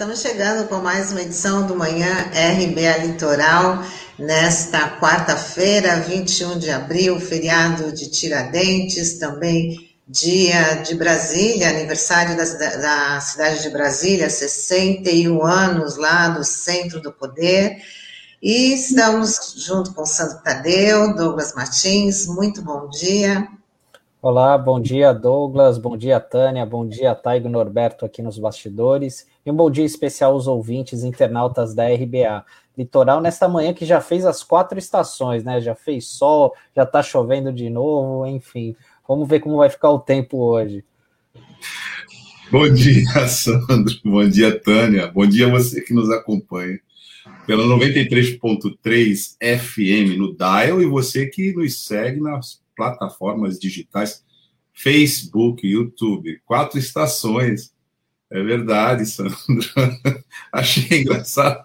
estamos chegando com mais uma edição do Manhã RBA Litoral, nesta quarta-feira, 21 de abril, feriado de Tiradentes, também dia de Brasília, aniversário da, da cidade de Brasília, 61 anos lá do centro do poder. E estamos junto com Santo Tadeu, Douglas Martins, muito bom dia. Olá, bom dia Douglas, bom dia Tânia, bom dia Taigo Norberto aqui nos bastidores e um bom dia especial aos ouvintes internautas da RBA. Litoral nesta manhã que já fez as quatro estações, né? Já fez sol, já tá chovendo de novo, enfim. Vamos ver como vai ficar o tempo hoje. Bom dia, Sandro. Bom dia, Tânia. Bom dia você que nos acompanha pela 93.3 FM no Dial e você que nos segue nas plataformas digitais, Facebook, YouTube, quatro estações. É verdade, Sandro. Achei engraçado,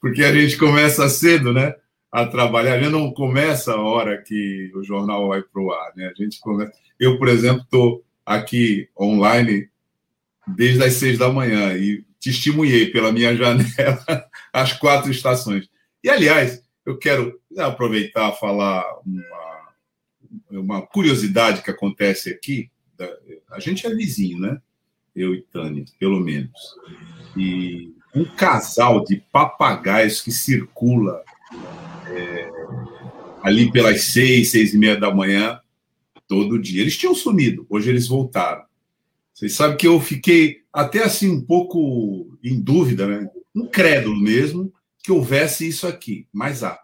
porque a gente começa cedo, né? A trabalhar. A gente não começa a hora que o jornal vai para o ar, né? A gente começa. Eu, por exemplo, estou aqui online desde as seis da manhã e testemunhei pela minha janela as quatro estações. E, aliás, eu quero aproveitar e falar uma uma curiosidade que acontece aqui, a gente é vizinho, né? Eu e Tânia, pelo menos. E um casal de papagaios que circula é, ali pelas seis, seis e meia da manhã, todo dia. Eles tinham sumido, hoje eles voltaram. Vocês sabem que eu fiquei até assim um pouco em dúvida, né? Incrédulo mesmo que houvesse isso aqui, mas há.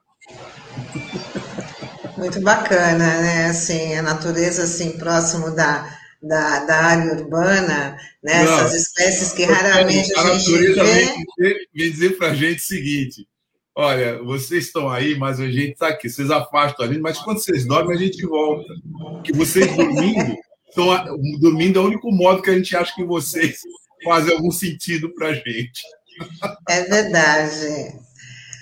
Muito bacana, né? Assim, a natureza assim próximo da, da, da área urbana, né? Não, Essas espécies que raramente a, a gente vê. Vem dizer, vem dizer para a gente o seguinte: olha, vocês estão aí, mas a gente está aqui. Vocês afastam a gente, mas quando vocês dormem, a gente volta. Que vocês dormindo, estão, dormindo é o único modo que a gente acha que vocês fazem algum sentido para a gente. É verdade.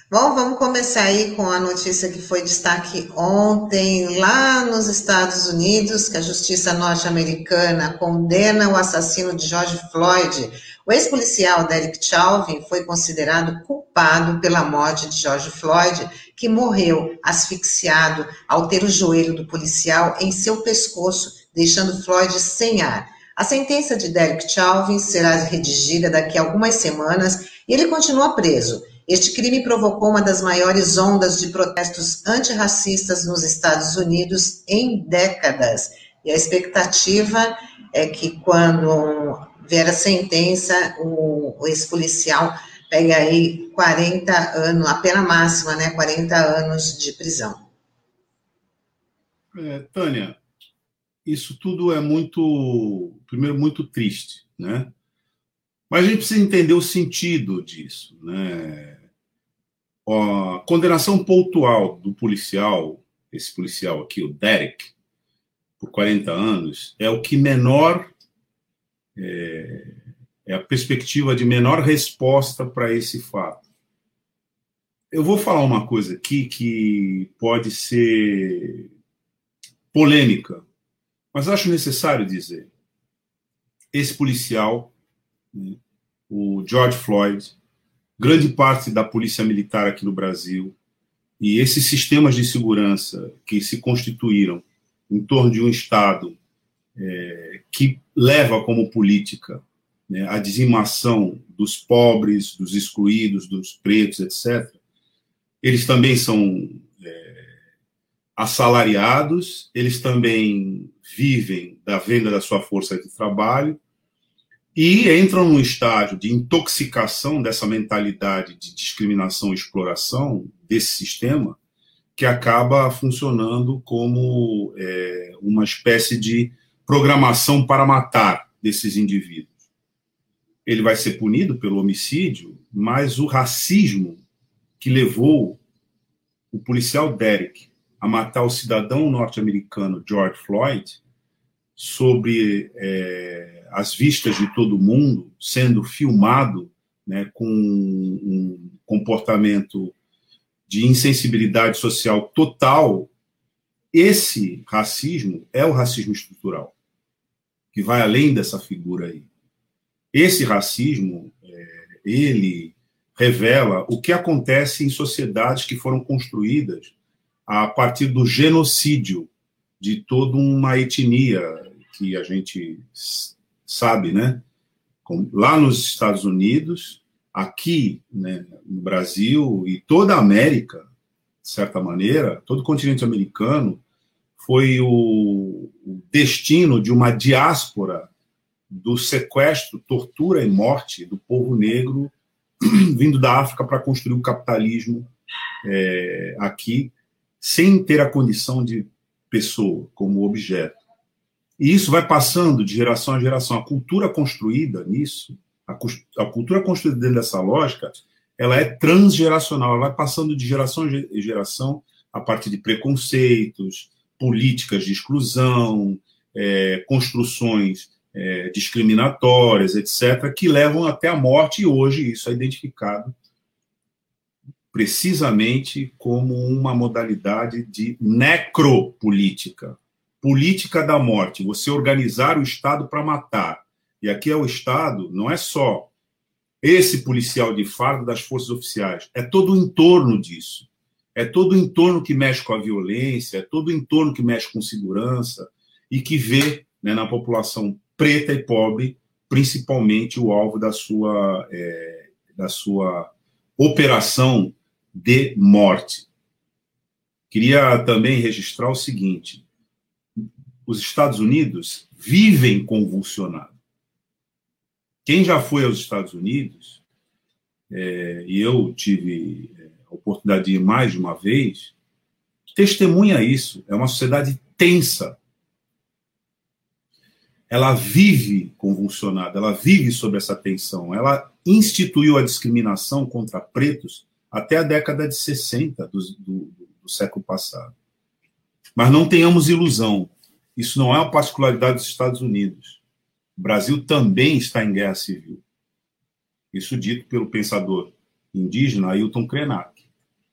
Bom, vamos começar aí com a notícia que foi destaque ontem lá nos Estados Unidos, que a justiça norte-americana condena o assassino de George Floyd. O ex-policial Derek Chauvin foi considerado culpado pela morte de George Floyd, que morreu asfixiado ao ter o joelho do policial em seu pescoço, deixando Floyd sem ar. A sentença de Derek Chauvin será redigida daqui a algumas semanas e ele continua preso. Este crime provocou uma das maiores ondas de protestos antirracistas nos Estados Unidos em décadas. E a expectativa é que, quando vier a sentença, o, ex-policial pegue aí 40 anos, a pena máxima, né? 40 anos de prisão. É, Tânia, isso tudo é muito, primeiro, muito triste, né? Mas a gente precisa entender o sentido disso, né? A condenação pontual do policial, esse policial aqui, o Derek, por 40 anos, é o que menor. É, é a perspectiva de menor resposta para esse fato. Eu vou falar uma coisa aqui que pode ser polêmica, mas acho necessário dizer. Esse policial, né, o George Floyd, grande parte da polícia militar aqui no Brasil e esses sistemas de segurança que se constituíram em torno de um Estado é, que leva como política né, a dizimação dos pobres, dos excluídos, dos pretos, etc., eles também são é, assalariados, eles também vivem da venda da sua força de trabalho, e entram num estágio de intoxicação dessa mentalidade de discriminação e exploração desse sistema, que acaba funcionando como é, uma espécie de programação para matar desses indivíduos. Ele vai ser punido pelo homicídio, mas o racismo que levou o policial Derek a matar o cidadão norte-americano George Floyd sobre é, as vistas de todo mundo, sendo filmado né, com um comportamento de insensibilidade social total, esse racismo é o racismo estrutural, que vai além dessa figura aí. Esse racismo é, ele revela o que acontece em sociedades que foram construídas a partir do genocídio de toda uma etnia que a gente sabe, né? Lá nos Estados Unidos, aqui né, no Brasil e toda a América, de certa maneira, todo o continente americano foi o, destino de uma diáspora do sequestro, tortura e morte do povo negro vindo da África para construir o capitalismo é, aqui, sem ter a condição de pessoa como objeto. E isso vai passando de geração a geração. A cultura construída nisso, a, a cultura construída dentro dessa lógica, ela é transgeracional, ela vai passando de geração em geração a partir de preconceitos, políticas de exclusão, é, construções é, discriminatórias, etc., que levam até a morte, e hoje isso é identificado precisamente como uma modalidade de necropolítica, política da morte, você organizar o Estado para matar. E aqui é o Estado, não é só esse policial de fardo das forças oficiais, é todo o entorno disso. É todo o entorno que mexe com a violência, é todo o entorno que mexe com segurança e que vê né, na população preta e pobre, principalmente o alvo da sua, é, da sua operação de morte. Queria também registrar o seguinte: os Estados Unidos vivem convulsionados. Quem já foi aos Estados Unidos, é, e eu tive é, a oportunidade de ir mais de uma vez, testemunha isso. É uma sociedade tensa, ela vive convulsionada, ela vive sob essa tensão. Ela instituiu a discriminação contra pretos até a década de 60 do, do, do século passado. Mas não tenhamos ilusão, isso não é uma particularidade dos Estados Unidos. O Brasil também está em guerra civil. Isso dito pelo pensador indígena Ailton Krenak.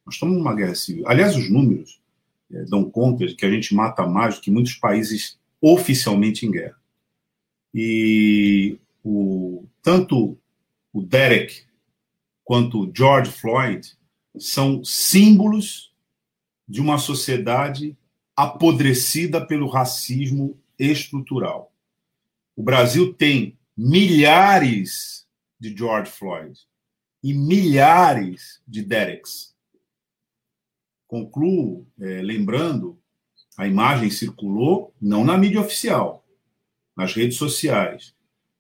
Nós estamos numa guerra civil. Aliás, os números é, dão conta de que a gente mata mais do que muitos países oficialmente em guerra. E o, tanto o Derek quanto o George Floyd são símbolos de uma sociedade apodrecida pelo racismo estrutural. O Brasil tem milhares de George Floyd e milhares de Dereks. Concluo é, lembrando, a imagem circulou não na mídia oficial, nas redes sociais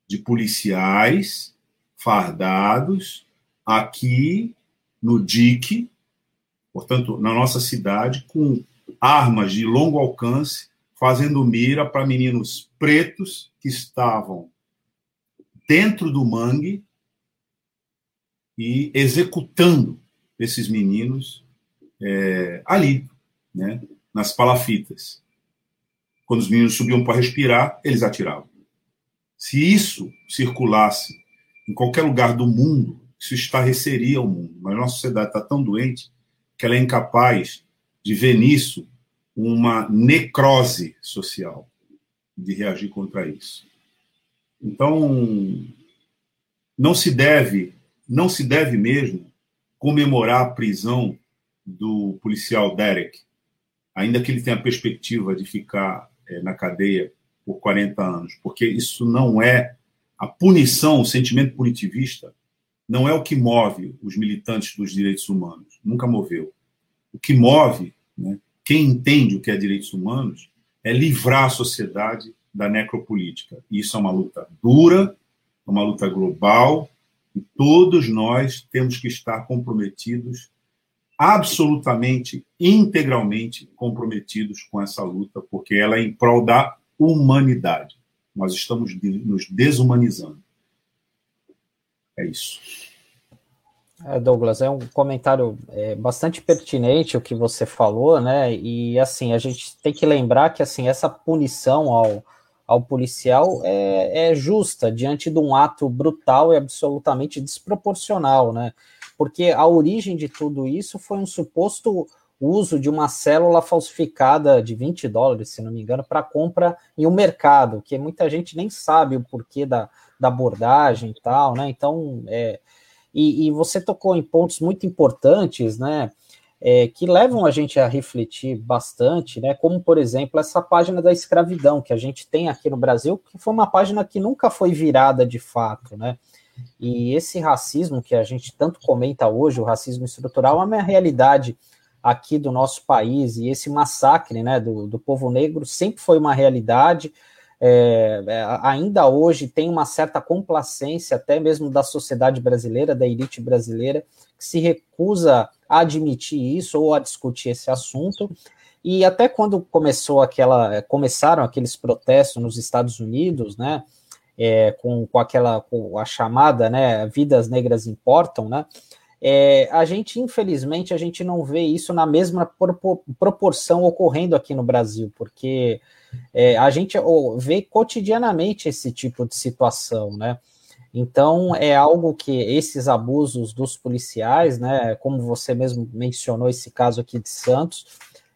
de policiais fardados aqui no DIC, portanto, na nossa cidade, com armas de longo alcance, fazendo mira para meninos pretos que estavam dentro do mangue e executando esses meninos é, ali, né, nas palafitas. Quando os meninos subiam para respirar, eles atiravam. Se isso circulasse em qualquer lugar do mundo, isso estarreceria o mundo. Mas a nossa sociedade está tão doente que ela é incapaz de ver nisso uma necrose social, de reagir contra isso. Então, não se deve, não se deve mesmo comemorar a prisão do policial Derek, ainda que ele tenha a perspectiva de ficar é, na cadeia por 40 anos, porque isso não é a punição, o sentimento punitivista, não é o que move os militantes dos direitos humanos, nunca moveu. O que move, né, quem entende o que é direitos humanos, é livrar a sociedade da necropolítica. Isso é uma luta dura, é uma luta global, e todos nós temos que estar comprometidos absolutamente, integralmente comprometidos com essa luta, porque ela é em prol da humanidade. Nós estamos nos desumanizando. É isso. É, Douglas, é um comentário é, bastante pertinente o que você falou, né? E assim, a gente tem que lembrar que assim essa punição ao, ao policial é, é justa diante de um ato brutal e absolutamente desproporcional, né? porque a origem de tudo isso foi um suposto uso de uma célula falsificada de 20 dólares, se não me engano, para compra em um mercado, que muita gente nem sabe o porquê da, da abordagem e tal, né? Então, é, E, e você tocou em pontos muito importantes, né? É, que levam a gente a refletir bastante, né? Como, por exemplo, essa página da escravidão que a gente tem aqui no Brasil, que foi uma página que nunca foi virada de fato, né? E esse racismo que a gente tanto comenta hoje, o racismo estrutural, é uma realidade aqui do nosso país, e esse massacre né, do, do povo negro sempre foi uma realidade. É, é, ainda hoje tem uma certa complacência, até mesmo da sociedade brasileira, da elite brasileira, que se recusa a admitir isso ou a discutir esse assunto. E até quando começou aquela, começaram aqueles protestos nos Estados Unidos, né, é, com, com aquela, com a chamada, né, vidas negras importam, né, é, a gente, infelizmente, a gente não vê isso na mesma proporção ocorrendo aqui no Brasil, porque é, a gente vê cotidianamente esse tipo de situação, né? Então, é algo que esses abusos dos policiais, né, como você mesmo mencionou esse caso aqui de Santos,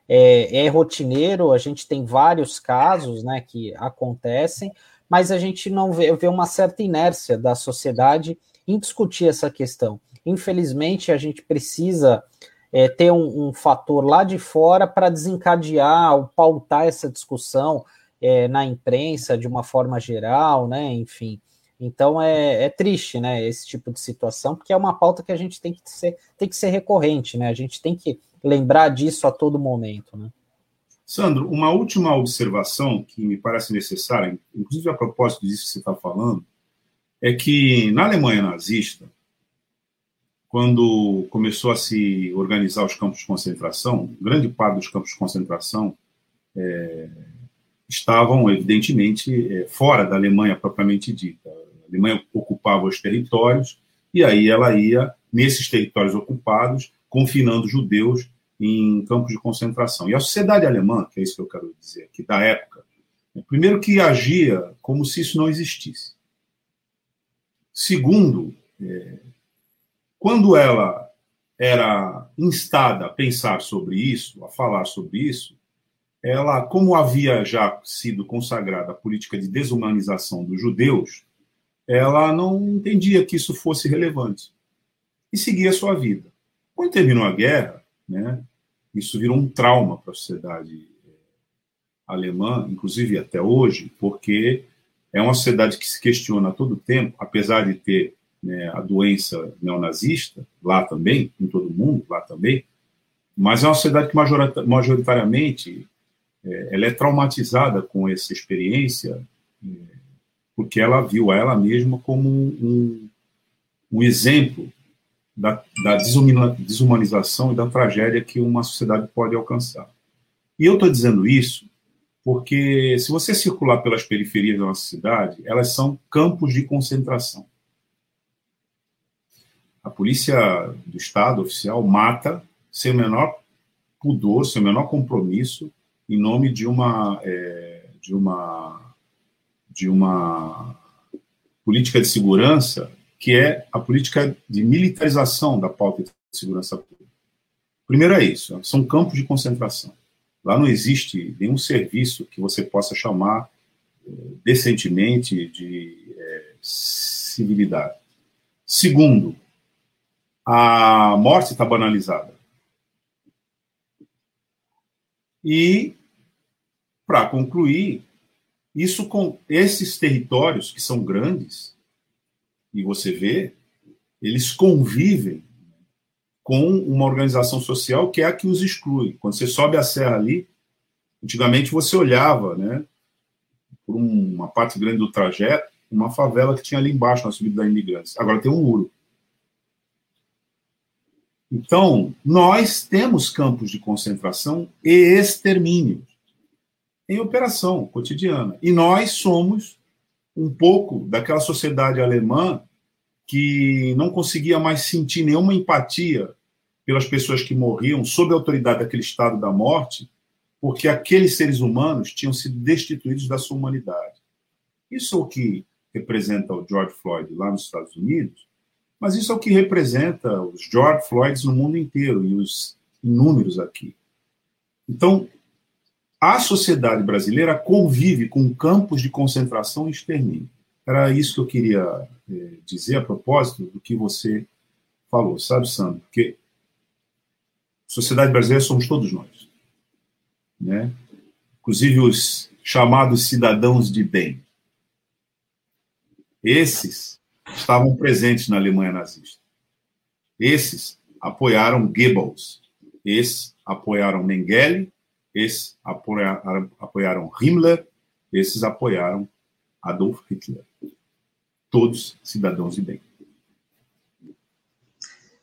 é, é rotineiro, a gente tem vários casos, né, que acontecem, mas a gente não vê, vê uma certa inércia da sociedade em discutir essa questão. Infelizmente, a gente precisa é, ter um, um, fator lá de fora para desencadear ou pautar essa discussão é, na imprensa de uma forma geral, né? Enfim. Então é, é, triste, né? Esse tipo de situação, porque é uma pauta que a gente tem que ser, tem que ser recorrente, né? A gente tem que lembrar disso a todo momento, né? Sandro, uma última observação que me parece necessária, inclusive a propósito disso que você está falando, é que na Alemanha nazista, quando começou a se organizar os campos de concentração, grande parte dos campos de concentração é, estavam, evidentemente, é, fora da Alemanha propriamente dita. A Alemanha ocupava os territórios e aí ela ia, nesses territórios ocupados, confinando judeus em campos de concentração. E a sociedade alemã, que é isso que eu quero dizer aqui, da época, é, primeiro que agia como se isso não existisse. Segundo, é, quando ela era instada a pensar sobre isso, a falar sobre isso, ela, como havia já sido consagrada a política de desumanização dos judeus, ela não entendia que isso fosse relevante e seguia sua vida. Quando terminou a guerra, né, isso virou um trauma para a sociedade eh, alemã, inclusive até hoje, porque é uma sociedade que se questiona a todo tempo, apesar de ter né, a doença neonazista, lá também, em todo mundo, lá também, mas é uma sociedade que majoritariamente é, ela é traumatizada com essa experiência, é, porque ela viu ela mesma como um, um exemplo da, da, desumanização e da tragédia que uma sociedade pode alcançar. E eu estou dizendo isso porque, se você circular pelas periferias da nossa cidade, elas são campos de concentração a polícia do Estado oficial mata sem o menor pudor, sem o menor compromisso, em nome de uma é, de uma de uma política de segurança que é a política de militarização da pauta de segurança pública. Primeiro é isso, são campos de concentração. Lá não existe nenhum serviço que você possa chamar é, decentemente de é, civilidade. Segundo, a morte está banalizada. E, para concluir, isso com esses territórios que são grandes, e você vê, eles convivem com uma organização social que é a que os exclui. Quando você sobe a serra ali, antigamente você olhava, né, por uma parte grande do trajeto, uma favela que tinha ali embaixo na subida da imigrantes. Agora tem um muro. Então, nós temos campos de concentração e extermínio em operação cotidiana. E nós somos um pouco daquela sociedade alemã que não conseguia mais sentir nenhuma empatia pelas pessoas que morriam sob a autoridade daquele estado da morte, porque aqueles seres humanos tinham sido destituídos da sua humanidade. Isso é o que representa o George Floyd lá nos Estados Unidos, mas isso é o que representa os George Floyds no mundo inteiro e os inúmeros aqui. Então, a sociedade brasileira convive com campos de concentração e extermínio. Era isso que eu queria eh, dizer a propósito do que você falou, sabe, Sandro? Porque sociedade brasileira somos todos nós, né? Inclusive os chamados cidadãos de bem. Esses estavam presentes na Alemanha nazista. Esses apoiaram Goebbels. Esses apoiaram Mengele. Esses apoiaram, apoiaram Himmler. Esses apoiaram Adolf Hitler. Todos cidadãos de bem.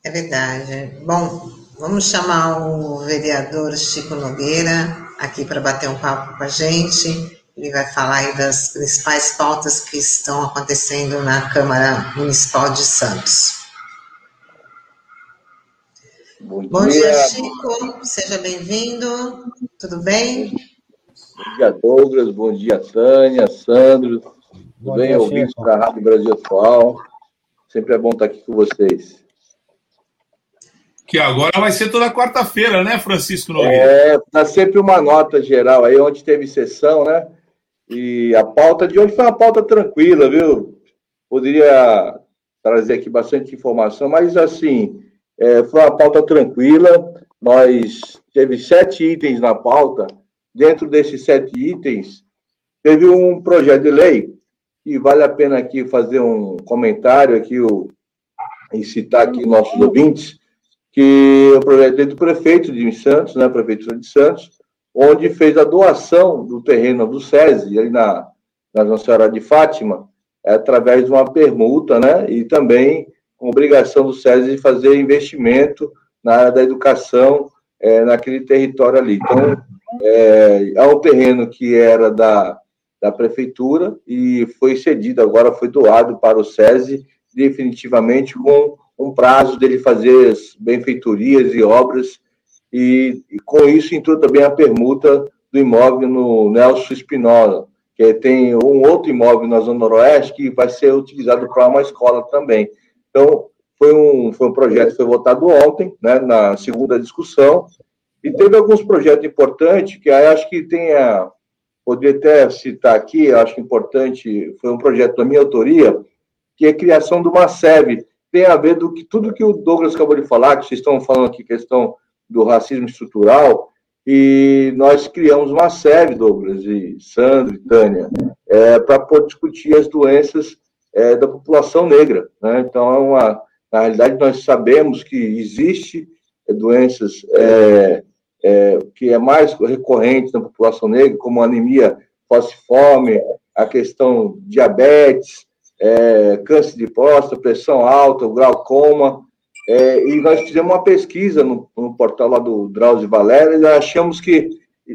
É verdade. Bom, vamos chamar o vereador Chico Nogueira aqui para bater um papo com a gente. Ele vai falar aí das principais pautas que estão acontecendo na Câmara Municipal de Santos. Bom, Bom dia, dia, Chico. Seja bem-vindo. Tudo bem? Bom dia, Douglas. Bom dia, Tânia, Sandro. Tudo Bom bem, ouvintes da Rádio Brasil Atual. Sempre é bom estar aqui com vocês. Que agora vai ser toda quarta-feira, né, Francisco Nogueira? É, dá sempre uma nota geral aí, onde teve sessão, né? E a pauta de hoje foi uma pauta tranquila, viu? Poderia trazer aqui bastante informação, mas assim, é, foi uma pauta tranquila. Nós teve sete itens na pauta. Dentro desses sete itens, teve um projeto de lei e vale a pena aqui fazer um comentário aqui o, e citar aqui nossos ouvintes que o projeto é do prefeito de Santos, né, prefeitura de Santos, onde fez a doação do terreno do SESI, ali na, na Nossa Senhora de Fátima, é, através de uma permuta, né, e também com obrigação do SESI de fazer investimento na área da educação é, naquele território ali. Então, é, é um terreno que era da, da prefeitura e foi cedido, agora foi doado para o SESI, definitivamente com um prazo dele fazer benfeitorias e obras e, e, com isso entrou também a permuta do imóvel no Nelson Espinola, que tem um outro imóvel na Zona Noroeste que vai ser utilizado para uma escola também. Então, foi um, foi um projeto que foi votado ontem, né, na segunda discussão, e teve alguns projetos importantes que aí acho que tem a. Poderia até citar aqui, acho importante, foi um projeto da minha autoria, que é a criação de uma SEB. Tem a ver do que tudo que o Douglas acabou de falar, que vocês estão falando aqui, questão do racismo estrutural, e nós criamos uma série, Douglas e Sandro e Tânia, é, para discutir as doenças é, da população negra. Né? Então, é uma, na realidade, nós sabemos que existe é, doenças é, é, que é mais recorrente na população negra, como anemia falciforme, a questão diabetes, é, câncer de próstata, pressão alta, glaucoma, é, e nós fizemos uma pesquisa no, no portal lá do Drauzio Valério e achamos que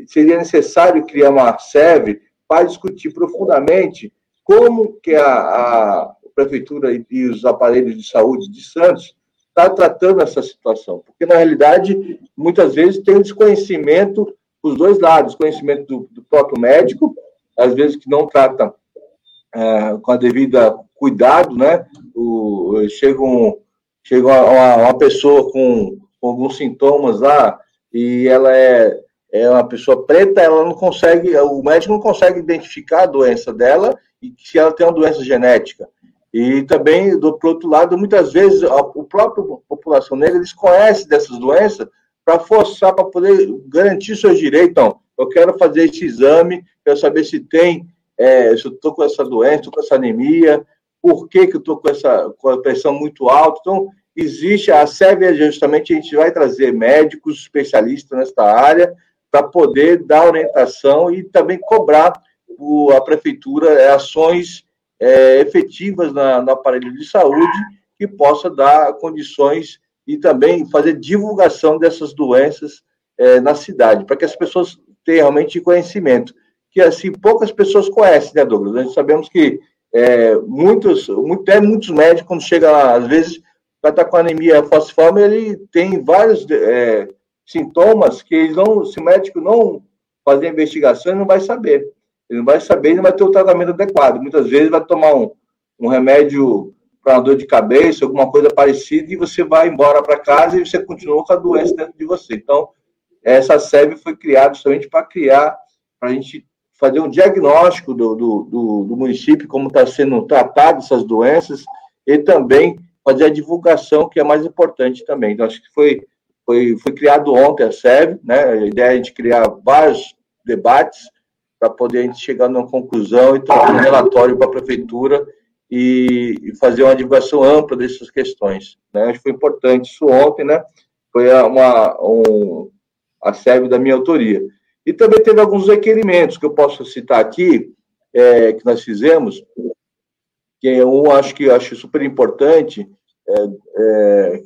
seria necessário criar uma SEV para discutir profundamente como que a, a prefeitura e os aparelhos de saúde de Santos está tratando essa situação. Porque, na realidade, muitas vezes tem desconhecimento dos dois lados, conhecimento do, do próprio médico, às vezes que não trata é, com a devida cuidado, né? O, chega um, chega uma, uma pessoa com, com, alguns sintomas lá e ela é, é uma pessoa preta, ela não consegue, o médico não consegue identificar a doença dela e se ela tem uma doença genética. E também, do por outro lado, muitas vezes a, o próprio população negra desconhece dessas doenças para forçar, para poder garantir seus direitos. Então, eu quero fazer esse exame, quero saber se tem, é, se eu estou com essa doença, estou com essa anemia, por que, que eu estou com essa com a pressão muito alta. Então, existe a SEV, justamente a gente vai trazer médicos especialistas nesta área para poder dar orientação e também cobrar o, a prefeitura é, ações é, efetivas na, no aparelho de saúde que possa dar condições e também fazer divulgação dessas doenças é, na cidade, para que as pessoas tenham realmente conhecimento. Que assim, poucas pessoas conhecem, né, Douglas? Nós sabemos que é, muitos, muito, até muitos médicos, quando chega lá, às vezes, para estar com anemia falciforme, ele tem vários é, sintomas que eles não, se o médico não fazer a investigação, ele não vai saber. Ele não vai saber, ele não vai ter o tratamento adequado. Muitas vezes vai tomar um, um remédio para uma dor de cabeça, alguma coisa parecida, e você vai embora para casa e você continua com a doença dentro de você. Então, essa SEB foi criada justamente para criar, para a gente fazer um diagnóstico do, do, do, do município, como está sendo tratado essas doenças, e também fazer a divulgação, que é mais importante também. Então, acho que foi, foi, foi criado ontem a SEV, né? A ideia é de criar vários debates para poder a gente chegar numa conclusão e trazer um relatório para a prefeitura e, e, fazer uma divulgação ampla dessas questões. Né? Acho que foi importante isso ontem, né? Foi uma, um, a SEV da minha autoria. E também teve alguns requerimentos que eu posso citar aqui, é, que nós fizemos, que é um acho que acho super importante, é, é,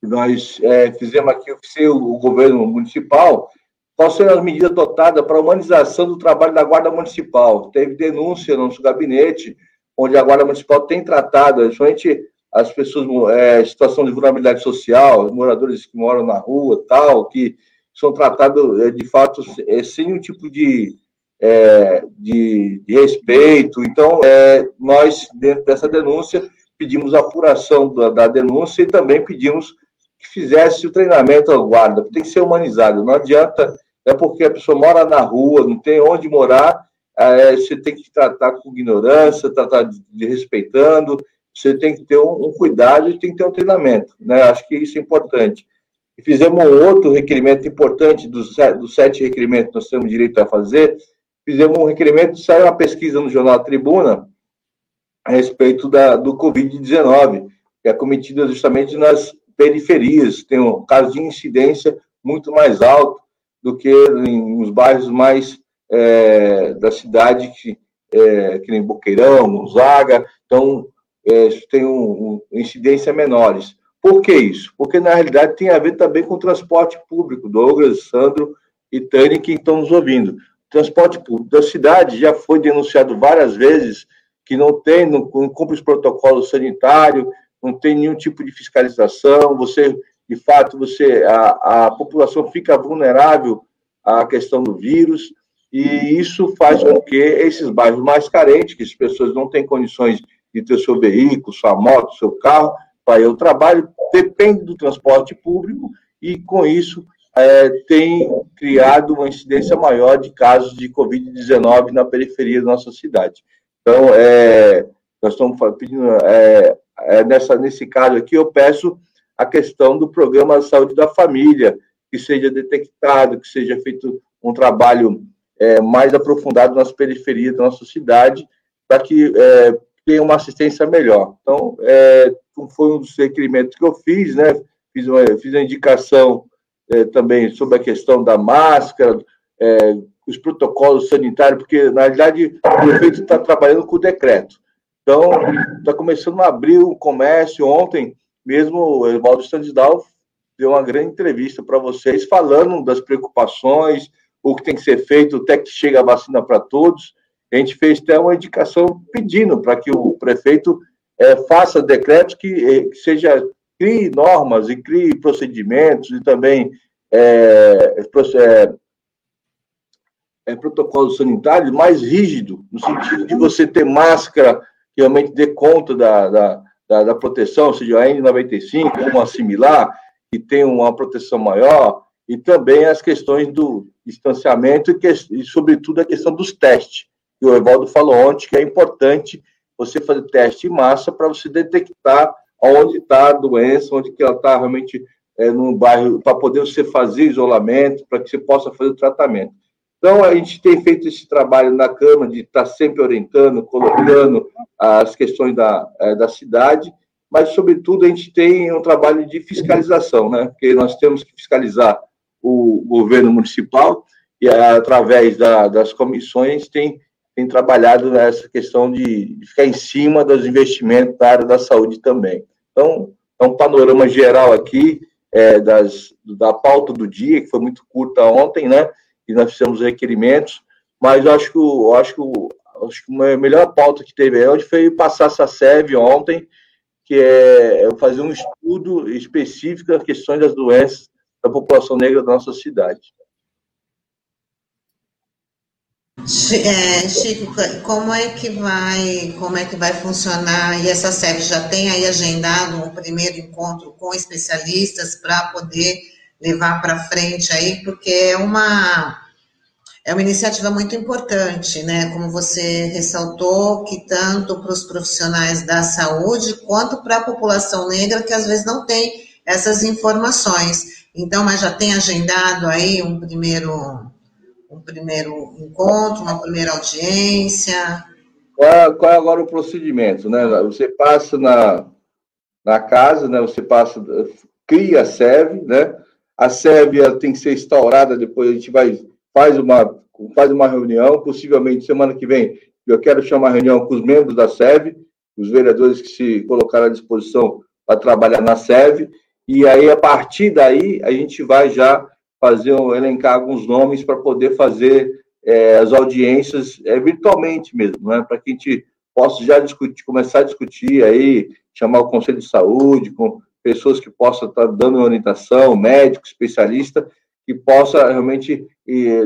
nós é, fizemos aqui o, o governo municipal, quais serão as medidas adotadas para a humanização do trabalho da Guarda Municipal. Teve denúncia no nosso gabinete, onde a Guarda Municipal tem tratado, principalmente as pessoas é, situação de vulnerabilidade social, moradores que moram na rua, tal, que são tratados é, de fato é, sem nenhum tipo de é, de, de, respeito. Então, é, nós, dentro dessa denúncia, pedimos apuração da, da, denúncia e também pedimos que fizesse o treinamento ao guarda, tem que ser humanizado. Não adianta, é porque a pessoa mora na rua, não tem onde morar, é, você tem que tratar com ignorância, tratar de, de respeitando, você tem que ter um, um, cuidado e tem que ter um treinamento. Né? Acho que isso é importante. E fizemos um outro requerimento importante dos, dos sete requerimentos que nós temos direito a fazer, fizemos um requerimento, saiu uma pesquisa no jornal Tribuna a respeito da, do Covid-19, que é cometida justamente nas periferias, tem um caso de incidência muito mais alto do que nos bairros mais é, da cidade, que, é, que nem Boqueirão, Gonzaga, então é, tem um, um, incidência menores. Por que isso? Porque, na realidade, tem a ver também com o transporte público. Douglas, Sandro e Tânia, que estão nos ouvindo transporte público da cidade já foi denunciado várias vezes que não tem, não, cumpre os protocolos sanitários, não tem nenhum tipo de fiscalização, você, de fato, você, a, a população fica vulnerável à questão do vírus, e isso faz com que esses bairros mais carentes, que as pessoas não têm condições de ter seu veículo, sua moto, seu carro, para ao trabalho, depende do transporte público, e com isso é, tem criado uma incidência maior de casos de Covid-19 na periferia da nossa cidade. Então, é, nós estamos pedindo, é, é, nessa, nesse caso aqui, eu peço a questão do programa de saúde da família, que seja detectado, que seja feito um trabalho é, mais aprofundado nas periferias da nossa cidade, para que é, tenha uma assistência melhor. Então, é, foi um dos requerimentos que eu fiz, né? Fiz uma, fiz uma indicação é, também sobre a questão da máscara, é, os protocolos sanitários, porque, na realidade, o prefeito está trabalhando com o decreto. Então, está começando a abrir o comércio. Ontem, mesmo o Evaldo Standisdal deu uma grande entrevista para vocês, falando das preocupações, o que tem que ser feito, até que chega a vacina para todos. A gente fez até uma indicação pedindo para que o prefeito é, faça decretos que, é, que seja crie normas e crie procedimentos e também é, é, é, protocolos sanitários mais rígido, no sentido de você ter máscara que realmente dê conta da, da, da, da proteção, seja a N95 ou uma similar, que tem uma proteção maior, e também as questões do distanciamento e, que, e sobretudo, a questão dos testes, que o Evaldo falou ontem, que é importante você fazer teste em massa para você detectar onde está a doença, onde que ela está realmente é, no bairro, para poder você fazer isolamento, para que você possa fazer o tratamento. Então, a gente tem feito esse trabalho na Câmara de estar tá sempre orientando, colocando as questões da, é, da cidade, mas, sobretudo, a gente tem um trabalho de fiscalização, né? Porque nós temos que fiscalizar o governo municipal e, através da, das comissões, tem tem trabalhado nessa questão de, ficar em cima dos investimentos da área da saúde também. Então, é um panorama geral aqui é, das, da pauta do dia, que foi muito curta ontem, né? E nós fizemos requerimentos, mas eu acho que, eu acho que, acho que a melhor pauta que teve hoje foi passar essa SEV ontem, que é, é fazer um estudo específico das questões das doenças da população negra da nossa cidade. É, Chico, como é que vai, como é que vai funcionar? E essa série já tem aí agendado um primeiro encontro com especialistas para poder levar para frente aí, porque é uma é uma iniciativa muito importante, né? Como você ressaltou, que tanto para os profissionais da saúde quanto para a população negra que às vezes não tem essas informações. Então, mas já tem agendado aí um primeiro um primeiro encontro, uma primeira audiência. Qual é, qual é agora o procedimento, né? Você passa na, na casa, né? Você passa, cria a SEV, né? A SEV tem que ser instaurada, depois a gente vai faz uma, faz uma reunião, possivelmente semana que vem, eu quero chamar reunião com os membros da SEV, os vereadores que se colocaram à disposição para trabalhar na SEV, e aí, a partir daí, a gente vai já fazer, elencar alguns nomes para poder fazer é, as audiências é, virtualmente mesmo, né? para que a gente possa já discutir, começar a discutir aí, chamar o Conselho de Saúde, com pessoas que possam estar dando orientação, médico, especialista, que possa realmente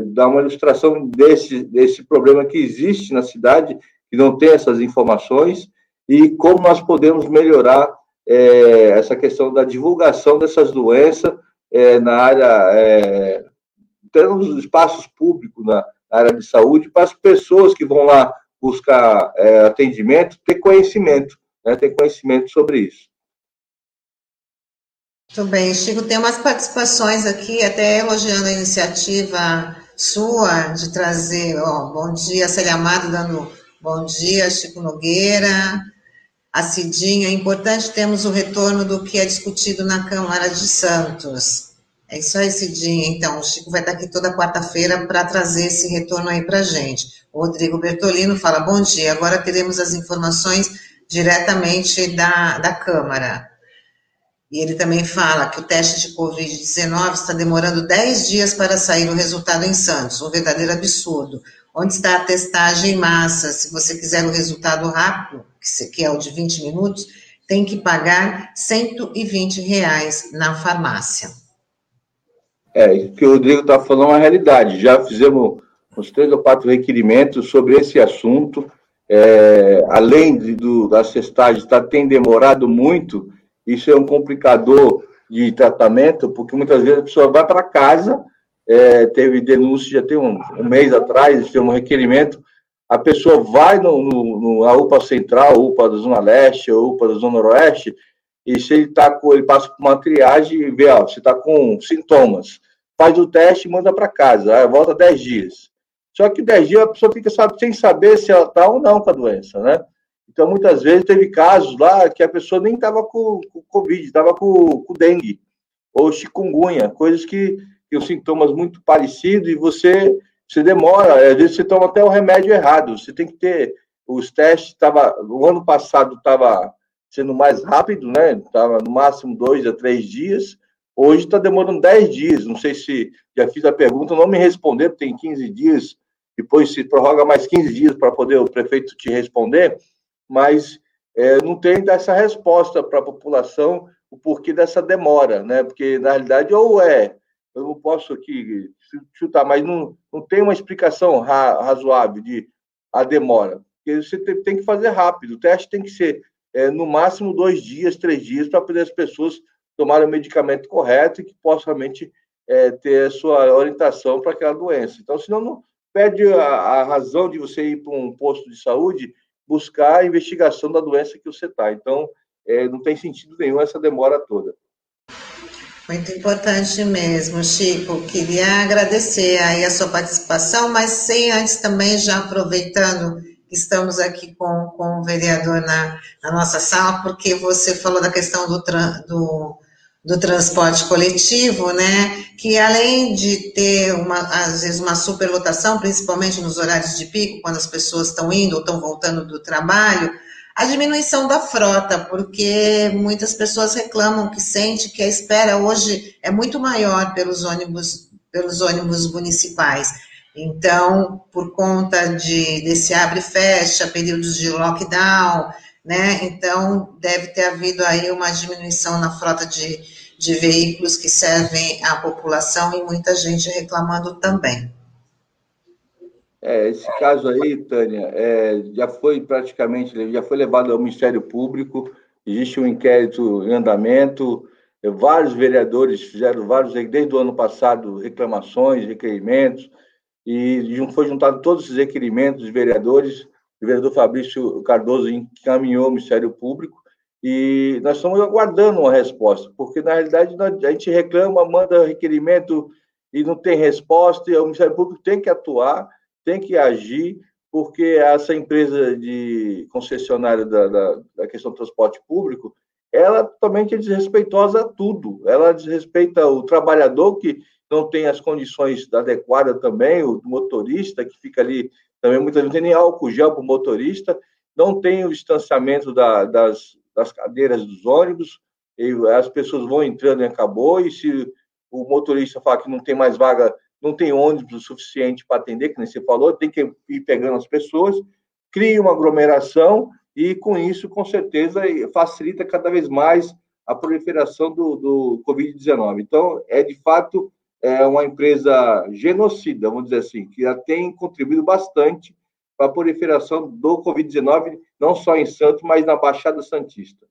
dar uma ilustração desse, desse problema que existe na cidade, que não tem essas informações, e como nós podemos melhorar é, essa questão da divulgação dessas doenças é, na área, é, nos espaços públicos, na, área de saúde, para as pessoas que vão lá buscar é, atendimento ter conhecimento, né, ter conhecimento sobre isso. Muito bem, Chico, tem umas participações aqui, até elogiando a iniciativa sua de trazer, ó, bom dia, Célia Amado, dando bom dia, Chico Nogueira, a Cidinha, é importante termos o retorno do que é discutido na Câmara de Santos. É isso aí, Cidinha. Então, o Chico vai estar aqui toda quarta-feira para trazer esse retorno aí para gente. O Rodrigo Bertolino fala, bom dia, agora teremos as informações diretamente da, da Câmara. E ele também fala que o teste de Covid-19 está demorando 10 dias para sair o resultado em Santos, um verdadeiro absurdo. Onde está a testagem em massa? Se você quiser o resultado rápido, que é o de 20 minutos, tem que pagar 120 reais na farmácia. É, o que o Rodrigo está falando é uma realidade. Já fizemos uns três ou quatro requerimentos sobre esse assunto. É, além de, do, da cestagem tá, tem demorado muito, isso é um complicador de tratamento, porque muitas vezes a pessoa vai para casa, é, teve denúncia já tem um, um, mês atrás, tem um requerimento, a pessoa vai no, no, no, na UPA Central, UPA da Zona Leste, UPA da Zona Oeste, e se ele tá com, ele passa por uma triagem e vê, ó, você está com sintomas, faz o teste e manda para casa, volta 10 dias. Só que 10 dias a pessoa fica sabe, sem saber se ela está ou não com a doença, né? Então, muitas vezes, teve casos lá que a pessoa nem estava com, com Covid, estava com, com dengue ou chikungunya, coisas que têm sintomas muito parecidos e você, você demora, às vezes você toma até o remédio errado. Você tem que ter os testes, tava, o ano passado estava sendo mais rápido, né? Estava no máximo dois a três dias. Hoje está demorando dez dias. Não sei se já fiz a pergunta, não me responderam, tem 15 dias. Depois se prorroga mais 15 dias para poder o prefeito te responder mas é, não tem essa resposta para a população o porquê dessa demora, né? Porque, na realidade, ou é, eu não posso aqui chutar, mas não, não tem uma explicação ra razoável de a demora. Porque você tem, tem, que fazer rápido, o teste tem que ser é, no máximo dois dias, três dias, para poder as pessoas tomarem o medicamento correto e que possam realmente é, ter a sua orientação para aquela doença. Então, senão, não perde a, a razão de você ir para um posto de saúde buscar a investigação da doença que você está. Então, é, não tem sentido nenhum essa demora toda. Muito importante mesmo, Chico. Queria agradecer aí a sua participação, mas sem antes também já aproveitando que estamos aqui com, com o vereador na, na nossa sala, porque você falou da questão do, do do transporte coletivo, né, que além de ter uma, às vezes uma superlotação, principalmente nos horários de pico, quando as pessoas estão indo ou estão voltando do trabalho, a diminuição da frota, porque muitas pessoas reclamam que sente que a espera hoje é muito maior pelos ônibus, pelos ônibus municipais. Então, por conta de desse abre e fecha, períodos de lockdown, né? Então, deve ter havido aí uma diminuição na frota de, de veículos que servem à população e muita gente reclamando também. É, esse caso aí, Tânia, é, já foi praticamente, já foi levado ao Ministério Público, existe um inquérito em andamento, vários vereadores fizeram vários, desde o ano passado, reclamações, requerimentos, e foi juntado todos os requerimentos dos vereadores, o vereador Fabrício Cardoso encaminhou ao Ministério Público, e nós estamos aguardando uma resposta, porque na realidade a gente reclama, manda requerimento e não tem resposta, e o Ministério Público tem que atuar, tem que agir, porque essa empresa de concessionária da, da, da questão do transporte público, ela totalmente é desrespeitosa a tudo. Ela desrespeita o trabalhador que não tem as condições adequadas também, o motorista que fica ali também muitas vezes não tem nem álcool gel para o motorista, não tem o distanciamento da, das, das cadeiras dos ônibus, as pessoas vão entrando e acabou, e se o motorista fala que não tem mais vaga, não tem ônibus o suficiente para atender, que nem você falou, tem que ir pegando as pessoas, cria uma aglomeração e, com isso, com certeza, facilita cada vez mais a proliferação do, do Covid-19. Então, é de fato é uma empresa genocida, vamos dizer assim, que já tem contribuído bastante para a proliferação do Covid-19, não só em Santos, mas na Baixada Santista.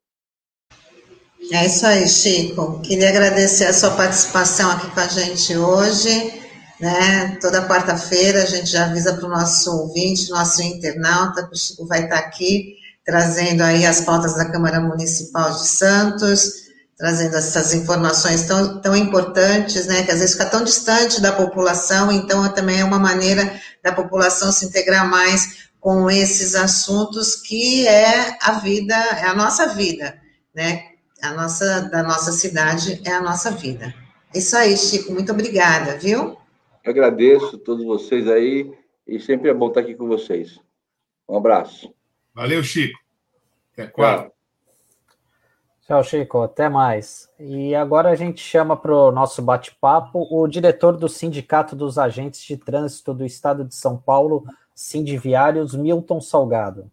É isso aí, Chico. Queria agradecer a sua participação aqui com a gente hoje. Né? Toda quarta-feira a gente já avisa para o nosso ouvinte, nosso internauta, que o Chico vai estar aqui trazendo aí as pautas da Câmara Municipal de Santos, trazendo essas informações tão, tão importantes, né, que às vezes fica tão distante da população, então também é uma maneira da população se integrar mais com esses assuntos que é a vida, é a nossa vida, né, a nossa, da nossa cidade é a nossa vida. É isso aí, Chico, muito obrigada, viu? Eu agradeço a todos vocês aí e sempre é bom estar aqui com vocês. Um abraço. Valeu, Chico. Até quarta. Tchau, Chico. Até mais. E agora a gente chama para o nosso bate-papo o diretor do Sindicato dos Agentes de Trânsito do Estado de São Paulo, Sindiviários, Milton Salgado.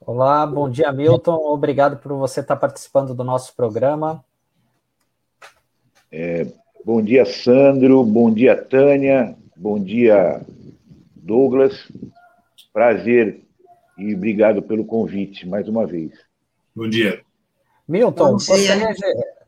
Olá, bom dia, Milton. Obrigado por você estar participando do nosso programa. É, bom dia, Sandro. Bom dia, Tânia. Bom dia, Douglas. Prazer e obrigado pelo convite mais uma vez. Bom dia. Milton, gostaria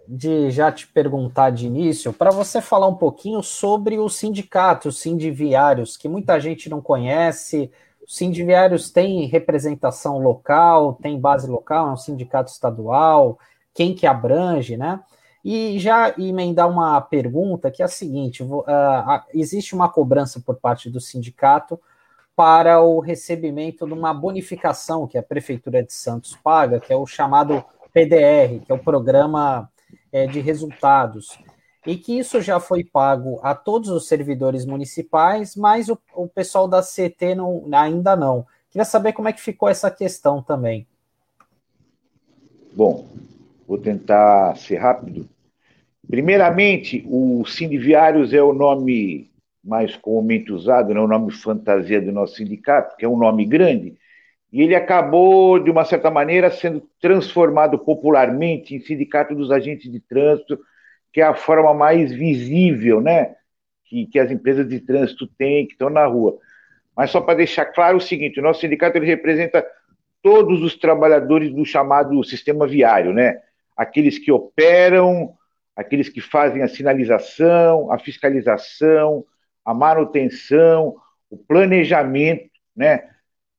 de, já te perguntar de início, para você falar um pouquinho sobre os sindicatos sindiviários, que muita gente não conhece, os sindiviários têm representação local, tem base local, é um sindicato estadual, quem que abrange, né? E já emendar uma pergunta que é a seguinte: uh, existe uma cobrança por parte do sindicato para o recebimento de uma bonificação que a Prefeitura de Santos paga, que é o chamado PDR, que é o Programa é, de Resultados e que isso já foi pago a todos os servidores municipais, mas o, o pessoal da CT não, ainda não. Queria saber como é que ficou essa questão também. Bom, vou tentar ser rápido. Primeiramente, o Sindiviários é o nome mais comumente usado, né, o nome fantasia do nosso sindicato, que é um nome grande, e ele acabou, de uma certa maneira, sendo transformado popularmente em Sindicato dos Agentes de Trânsito, que é a forma mais visível, né? Que, que as empresas de trânsito têm, que estão na rua. Mas só para deixar claro o seguinte: o nosso sindicato ele representa todos os trabalhadores do chamado sistema viário, né? Aqueles que operam, aqueles que fazem a sinalização, a fiscalização, a manutenção, o planejamento, né?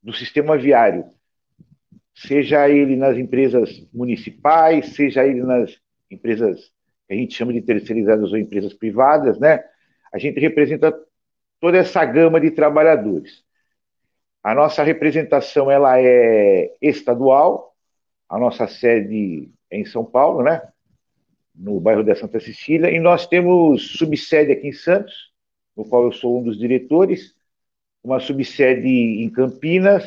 Do sistema viário, seja ele nas empresas municipais, seja ele nas empresas que a gente chama de terceirizadas ou empresas privadas, né? A gente representa toda essa gama de trabalhadores. A nossa representação ela é estadual, a nossa sede é em São Paulo, né? No bairro da Santa Cecília, e nós temos subsede aqui em Santos, no qual eu sou um dos diretores, uma subsede em Campinas,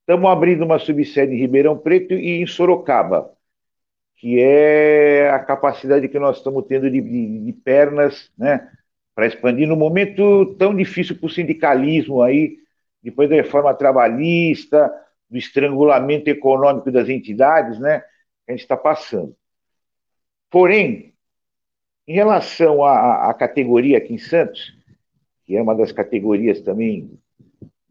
estamos abrindo uma subsede em Ribeirão Preto e em Sorocaba que é a capacidade que nós estamos tendo de, de, de pernas, né, para expandir no momento tão difícil para o sindicalismo aí, depois da reforma trabalhista, do estrangulamento econômico das entidades, né, que a gente está passando. Porém, em relação à, à categoria aqui em Santos, que é uma das categorias também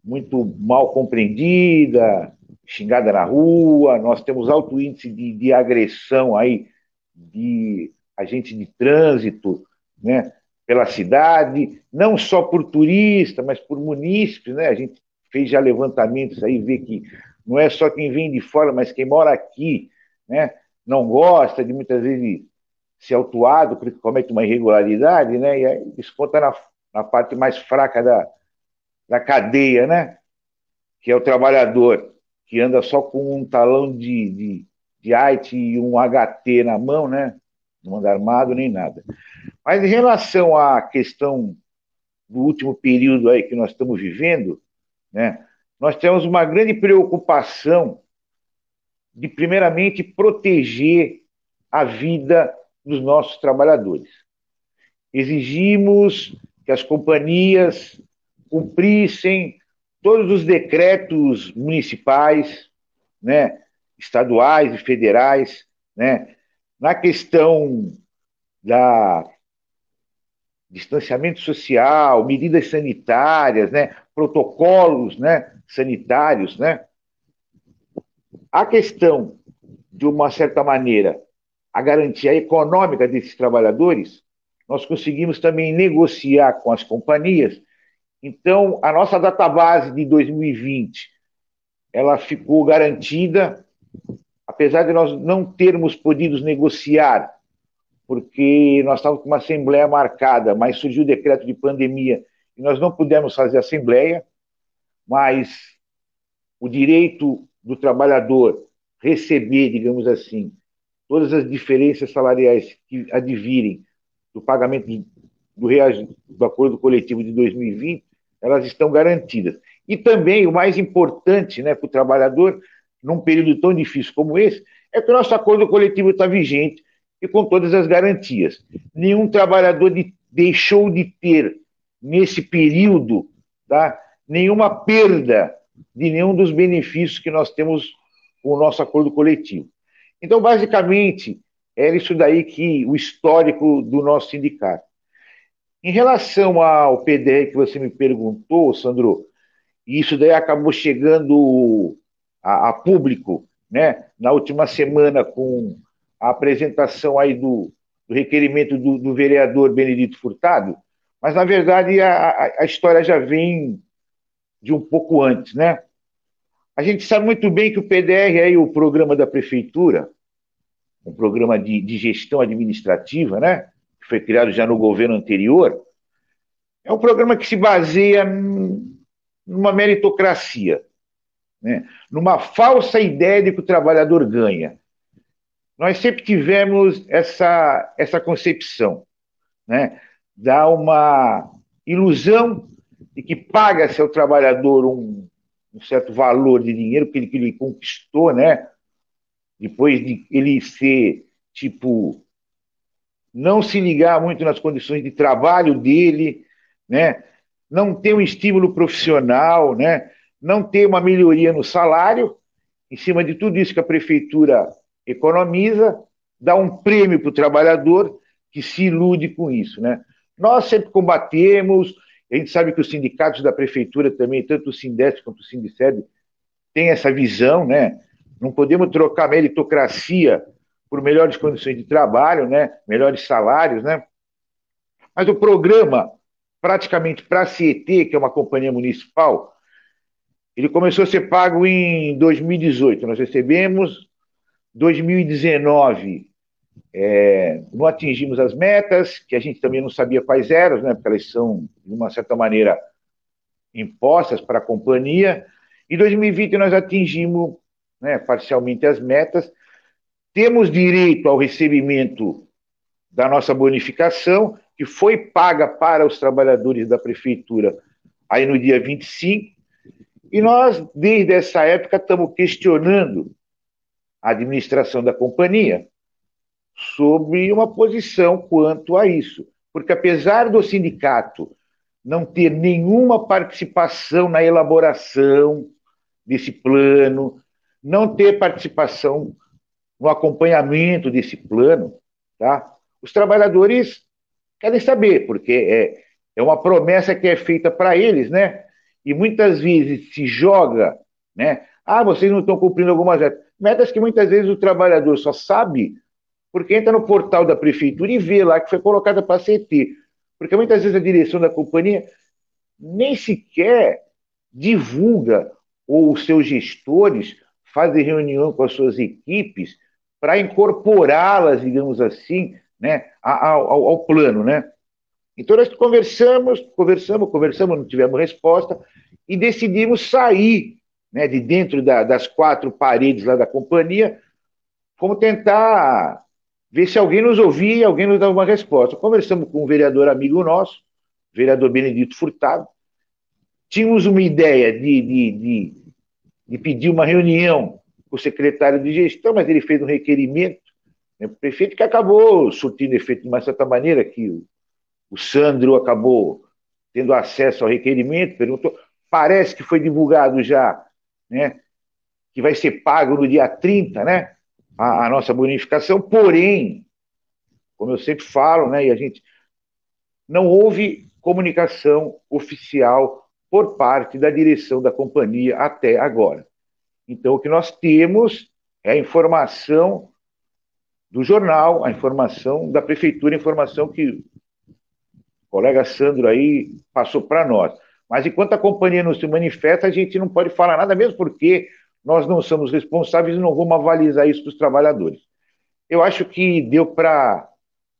muito mal compreendida, xingada na rua, nós temos alto índice de, de agressão aí de agentes de trânsito, né, pela cidade, não só por turista, mas por munícipes, né? A gente fez já levantamentos aí, vê que não é só quem vem de fora, mas quem mora aqui, né? Não gosta de muitas vezes ser autuado porque comete uma irregularidade, né? E aí desconta na, na parte mais fraca da, da cadeia, né? Que é o trabalhador que anda só com um talão de, de, de IT e um HT na mão, né? Não anda armado nem nada. Mas em relação à questão do último período aí que nós estamos vivendo, né? Nós temos uma grande preocupação de, primeiramente, proteger a vida dos nossos trabalhadores. Exigimos que as companhias cumprissem todos os decretos municipais, né, estaduais e federais, né, na questão da distanciamento social, medidas sanitárias, né, protocolos, né, sanitários, né. A questão de uma certa maneira a garantia econômica desses trabalhadores, nós conseguimos também negociar com as companhias. Então, a nossa database de 2020, ela ficou garantida, apesar de nós não termos podido negociar, porque nós estávamos com uma assembleia marcada, mas surgiu o decreto de pandemia e nós não pudemos fazer assembleia, mas o direito do trabalhador receber, digamos assim, todas as diferenças salariais que advirem do pagamento do, do acordo coletivo de 2020, elas estão garantidas. E também, o mais importante né, para o trabalhador, num período tão difícil como esse, é que o nosso acordo coletivo está vigente e com todas as garantias. Nenhum trabalhador de, deixou de ter, nesse período, tá, nenhuma perda de nenhum dos benefícios que nós temos com o nosso acordo coletivo. Então, basicamente, era isso daí que o histórico do nosso sindicato. Em relação ao PDR que você me perguntou, Sandro, isso daí acabou chegando a, a público, né, na última semana com a apresentação aí do, do requerimento do, do, vereador Benedito Furtado, mas na verdade a, a história já vem de um pouco antes, né? A gente sabe muito bem que o PDR é o programa da prefeitura, um programa de, de gestão administrativa, né? Que foi criado já no governo anterior. É um programa que se baseia numa meritocracia, né? numa falsa ideia de que o trabalhador ganha. Nós sempre tivemos essa, essa concepção, né? Dá uma ilusão de que paga-se ao trabalhador um, um certo valor de dinheiro que ele, que ele conquistou, né? Depois de ele ser, tipo, não se ligar muito nas condições de trabalho dele, né? Não ter um estímulo profissional, né? Não ter uma melhoria no salário, em cima de tudo isso que a prefeitura economiza, dá um prêmio para o trabalhador que se ilude com isso, né? Nós sempre combatemos, a gente sabe que os sindicatos da prefeitura também, tanto o Sindeste quanto o Sindiceb, têm essa visão, né? Não podemos trocar meritocracia por melhores condições de trabalho, né? Melhores salários, né? Mas o programa, praticamente para a CET, que é uma companhia municipal, ele começou a ser pago em 2018. Nós recebemos 2019 é, não atingimos as metas, que a gente também não sabia quais eram, né, porque elas são, de uma certa maneira, impostas para a companhia. Em 2020, nós atingimos né, parcialmente as metas. Temos direito ao recebimento da nossa bonificação, que foi paga para os trabalhadores da prefeitura aí no dia 25. E nós, desde essa época, estamos questionando a administração da companhia sobre uma posição quanto a isso. Porque, apesar do sindicato não ter nenhuma participação na elaboração desse plano, não ter participação no acompanhamento desse plano, Tá? Os trabalhadores querem saber, porque é, é uma promessa que é feita para eles, né? E muitas vezes se joga, né? Ah, vocês não estão cumprindo algumas metas. Metas que muitas vezes o trabalhador só sabe porque entra no portal da prefeitura e vê lá que foi colocada para CT. Porque muitas vezes a direção da companhia nem sequer divulga ou os seus gestores fazem reunião com as suas equipes para incorporá-las, digamos assim, né, ao, ao, ao, plano, né? Então nós conversamos, conversamos, conversamos, não tivemos resposta e decidimos sair, né, de dentro da, das quatro paredes lá da companhia, como tentar ver se alguém nos ouvia e alguém nos dava uma resposta. Conversamos com um vereador amigo nosso, vereador Benedito Furtado, tínhamos uma ideia de, de, de, de pedir uma reunião com o secretário de gestão, mas ele fez um requerimento né, para o prefeito que acabou surtindo efeito de uma certa maneira, que o, o Sandro acabou tendo acesso ao requerimento, perguntou, parece que foi divulgado já, né, que vai ser pago no dia 30, né, a, a nossa bonificação, porém, como eu sempre falo, né, e a gente não houve comunicação oficial por parte da direção da companhia até agora. Então, o que nós temos é a informação do jornal, a informação da prefeitura, a informação que o colega Sandro aí passou para nós. Mas enquanto a companhia não se manifesta, a gente não pode falar nada, mesmo porque nós não somos responsáveis e não vamos avalizar isso para os trabalhadores. Eu acho que deu para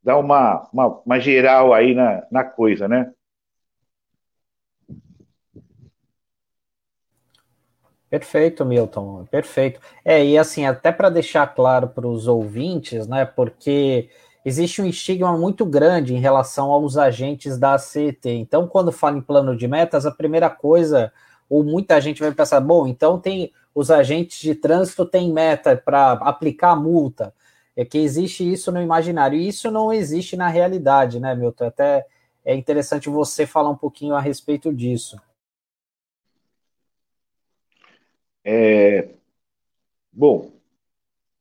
dar uma, uma, uma, geral aí na, na coisa, né? Perfeito, Milton, perfeito. É, e assim, até para deixar claro para os ouvintes, né, porque existe um estigma muito grande em relação aos agentes da CET. Então, quando fala em plano de metas, a primeira coisa, ou muita gente vai pensar, bom, então tem os agentes de trânsito têm meta para aplicar multa. É que existe isso no imaginário, e isso não existe na realidade, né, Milton? Até é interessante você falar um pouquinho a respeito disso. É, bom,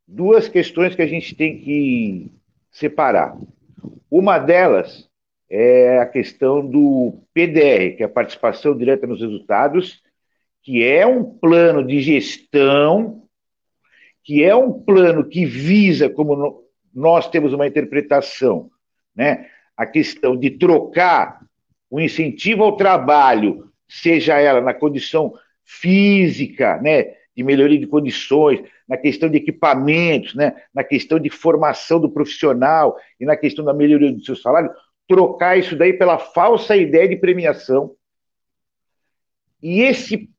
duas questões que a gente tem que separar. Uma delas é a questão do PDR, que é a participação direta nos resultados, que é um plano de gestão, que é um plano que visa, como nós temos uma interpretação, né, a questão de trocar o incentivo ao trabalho, seja ela na condição física, né, de melhoria de condições, na questão de equipamentos, né, na questão de formação do profissional e na questão da melhoria do seu salário, trocar isso daí pela falsa ideia de premiação. E esse,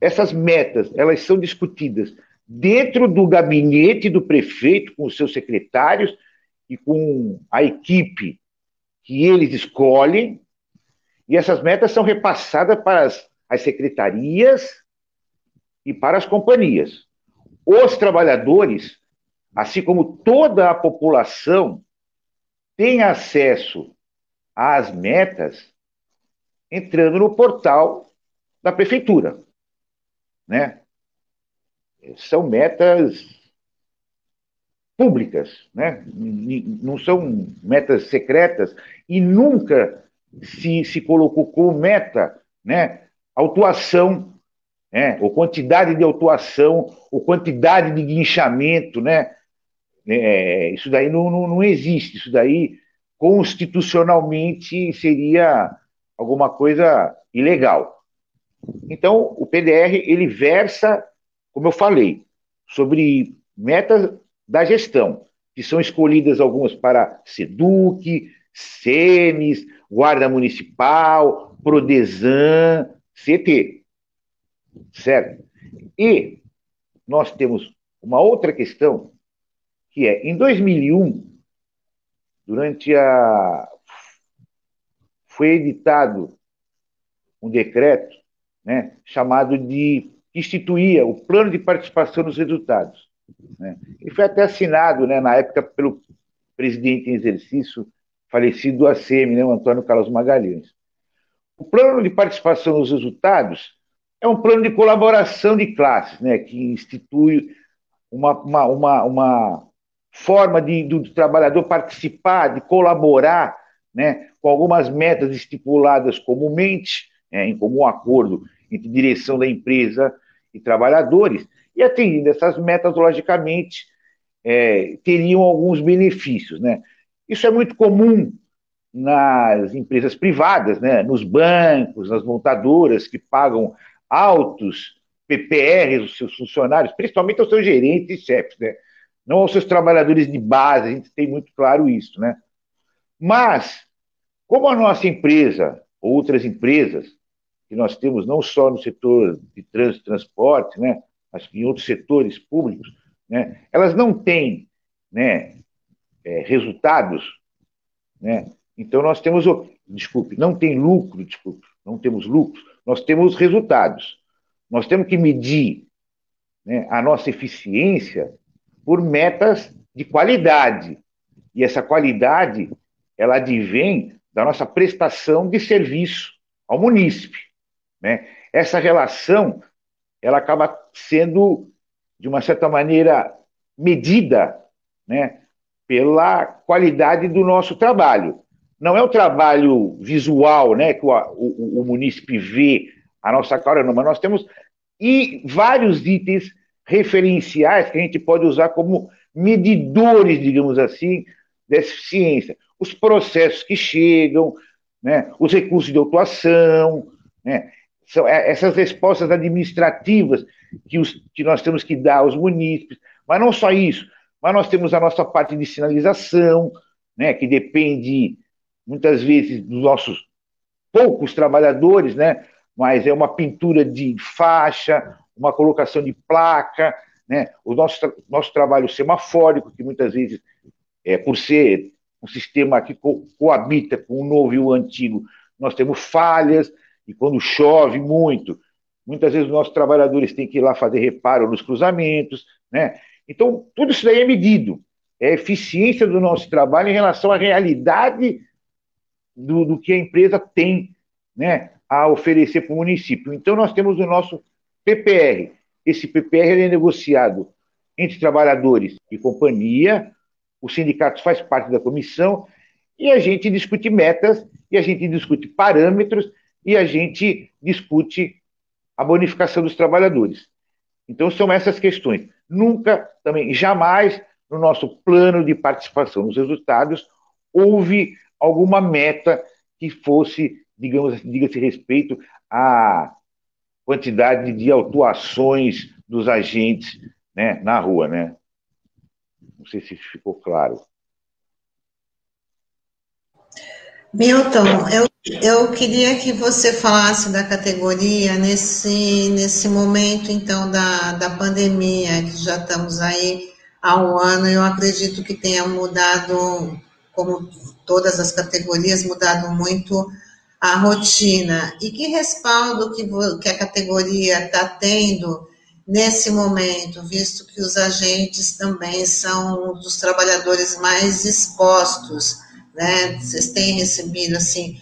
essas metas, elas são discutidas dentro do gabinete do prefeito, com os seus secretários e com a equipe que eles escolhem, e essas metas são repassadas para as as secretarias e para as companhias. Os trabalhadores, assim como toda a população, têm acesso às metas entrando no portal da prefeitura, né? São metas públicas, né? Não são metas secretas e nunca se, se colocou como meta, né? Autuação, né? ou quantidade de autuação, ou quantidade de guinchamento, né? É, isso daí não, não, não existe, isso daí constitucionalmente seria alguma coisa ilegal. Então, o PDR, ele versa, como eu falei, sobre metas da gestão, que são escolhidas algumas para SEDUC, SEMES, Guarda Municipal, Prodesan, CT. Certo? E nós temos uma outra questão, que é, em 2001, durante a. Foi editado um decreto né, chamado de. que instituía o plano de participação nos resultados. Né? E foi até assinado, né, na época, pelo presidente em exercício falecido do ACM, né, o Antônio Carlos Magalhães. O plano de participação nos resultados é um plano de colaboração de classes, né, que institui uma, uma, uma, uma forma de, do trabalhador participar, de colaborar né, com algumas metas estipuladas comumente, né, em comum acordo entre direção da empresa e trabalhadores, e atingindo essas metas, logicamente, é, teriam alguns benefícios. Né? Isso é muito comum nas empresas privadas, né, nos bancos, nas montadoras que pagam altos PPRs aos seus funcionários, principalmente aos seus gerentes e chefes, né? não aos seus trabalhadores de base, a gente tem muito claro isso. Né? Mas, como a nossa empresa, outras empresas, que nós temos não só no setor de trânsito e transporte, né, mas em outros setores públicos, né, elas não têm né, é, resultados, né, então nós temos, desculpe, não tem lucro, desculpe, não temos lucro, nós temos resultados. Nós temos que medir né, a nossa eficiência por metas de qualidade. E essa qualidade, ela advém da nossa prestação de serviço ao munícipe. Né? Essa relação, ela acaba sendo, de uma certa maneira, medida né, pela qualidade do nosso trabalho. Não é o trabalho visual né, que o, o, o munícipe vê a nossa cara, não, mas nós temos e vários itens referenciais que a gente pode usar como medidores, digamos assim, da eficiência. Os processos que chegam, né, os recursos de autuação, né, são é, essas respostas administrativas que, os, que nós temos que dar aos munícipes, mas não só isso, mas nós temos a nossa parte de sinalização, né, que depende muitas vezes dos nossos poucos trabalhadores, né, mas é uma pintura de faixa, uma colocação de placa, né? o nosso, nosso trabalho semafórico, que muitas vezes, é, por ser um sistema que co coabita com o novo e o antigo, nós temos falhas, e quando chove muito, muitas vezes os nossos trabalhadores têm que ir lá fazer reparo nos cruzamentos, né? Então, tudo isso daí é medido. É a eficiência do nosso trabalho em relação à realidade do, do que a empresa tem, né? a oferecer para o município. Então, nós temos o nosso PPR. Esse PPR é negociado entre trabalhadores e companhia, o sindicato faz parte da comissão, e a gente discute metas, e a gente discute parâmetros, e a gente discute a bonificação dos trabalhadores. Então, são essas questões. Nunca, também, jamais, no nosso plano de participação nos resultados, houve alguma meta que fosse digamos assim, diga-se respeito à quantidade de autuações dos agentes né, na rua, né? Não sei se ficou claro. Milton, eu, eu queria que você falasse da categoria nesse, nesse momento, então, da, da pandemia, que já estamos aí há um ano, eu acredito que tenha mudado, como todas as categorias, mudado muito a rotina. E que respaldo que, que a categoria está tendo nesse momento, visto que os agentes também são dos trabalhadores mais expostos, né? Vocês têm recebido, assim,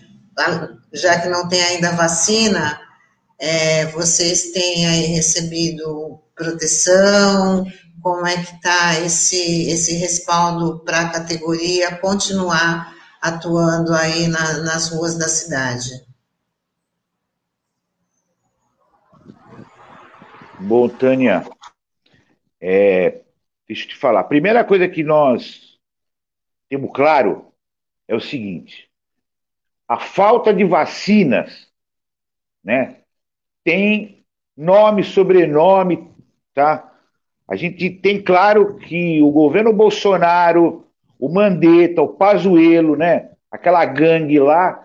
já que não tem ainda vacina, é, vocês têm aí recebido proteção, como é que está esse, esse respaldo para a categoria? Continuar atuando aí na, nas ruas da cidade? Bom, Tânia, é, deixa eu te falar. A primeira coisa que nós temos claro é o seguinte: a falta de vacinas, né, tem nome, sobrenome, tá? A gente tem claro que o governo Bolsonaro o Mandetta, o Pazuello, né? Aquela gangue lá,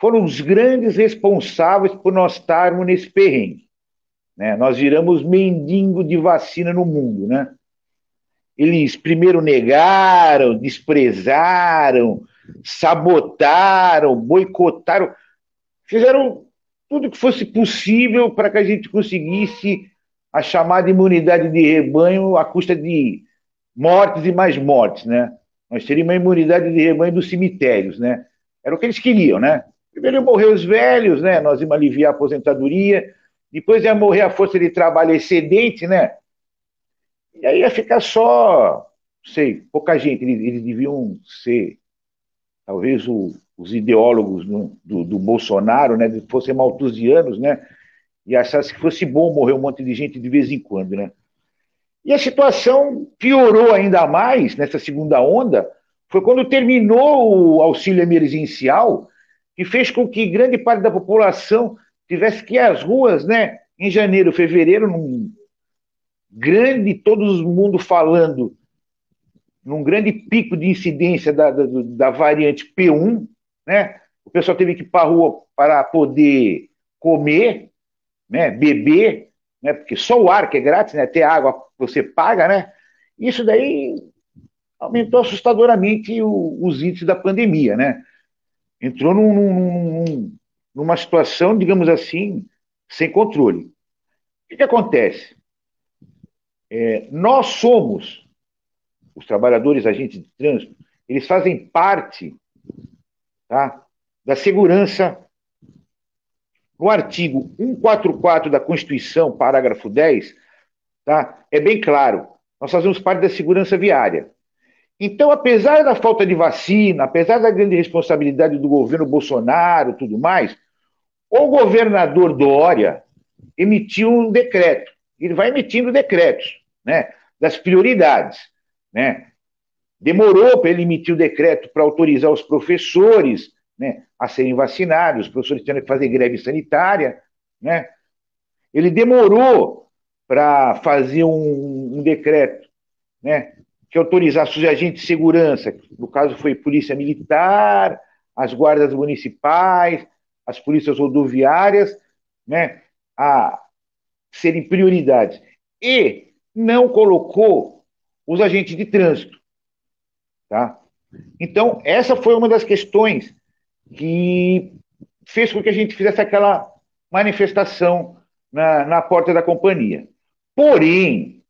foram os grandes responsáveis por nós estarmos nesse perrengue. Né? Nós viramos mendigo de vacina no mundo, né? Eles primeiro negaram, desprezaram, sabotaram, boicotaram, fizeram tudo que fosse possível para que a gente conseguisse a chamada imunidade de rebanho à custa de mortes e mais mortes, né? Nós teríamos uma imunidade de rebanho dos cemitérios, né? Era o que eles queriam, né? Primeiro iam morrer os velhos, né? Nós íamos aliviar a aposentadoria, depois ia morrer a força de trabalho excedente, né? E aí ia ficar só sei, pouca gente, eles, eles deviam ser, talvez, o, os ideólogos do, do, do, Bolsonaro, né, fossem maltusianos, né, e achassem que fosse bom morrer um monte de gente de vez em quando, né. E a situação piorou ainda mais nessa segunda onda, foi quando terminou o auxílio emergencial, que fez com que grande parte da população tivesse que ir às ruas, né, em janeiro, fevereiro, num grande, todo mundo falando, num grande pico de incidência da, da, da variante P1, né? O pessoal teve que ir para a rua para poder comer, né, beber, né, porque só o ar que é grátis, né, até água você paga, né? Isso daí aumentou assustadoramente o, os índices da pandemia, né? Entrou num, num, numa situação, digamos assim, sem controle. O que, que acontece? É, nós somos, os trabalhadores agentes de trânsito, eles fazem parte tá, da segurança. No artigo 144 da Constituição, parágrafo 10, tá, é bem claro, nós fazemos parte da segurança viária. Então, apesar da falta de vacina, apesar da grande responsabilidade do governo Bolsonaro tudo mais, o governador Dória emitiu um decreto. Ele vai emitindo decretos né, das prioridades. Né? Demorou para ele emitir o decreto para autorizar os professores né, a serem vacinados, os professores tendo que fazer greve sanitária. Né? Ele demorou para fazer um, um decreto né, que autorizasse os agentes de segurança, no caso foi Polícia Militar, as guardas municipais, as polícias rodoviárias, né, a serem prioridades. E não colocou os agentes de trânsito. Tá? Então, essa foi uma das questões que fez com que a gente fizesse aquela manifestação na, na porta da companhia. Porém,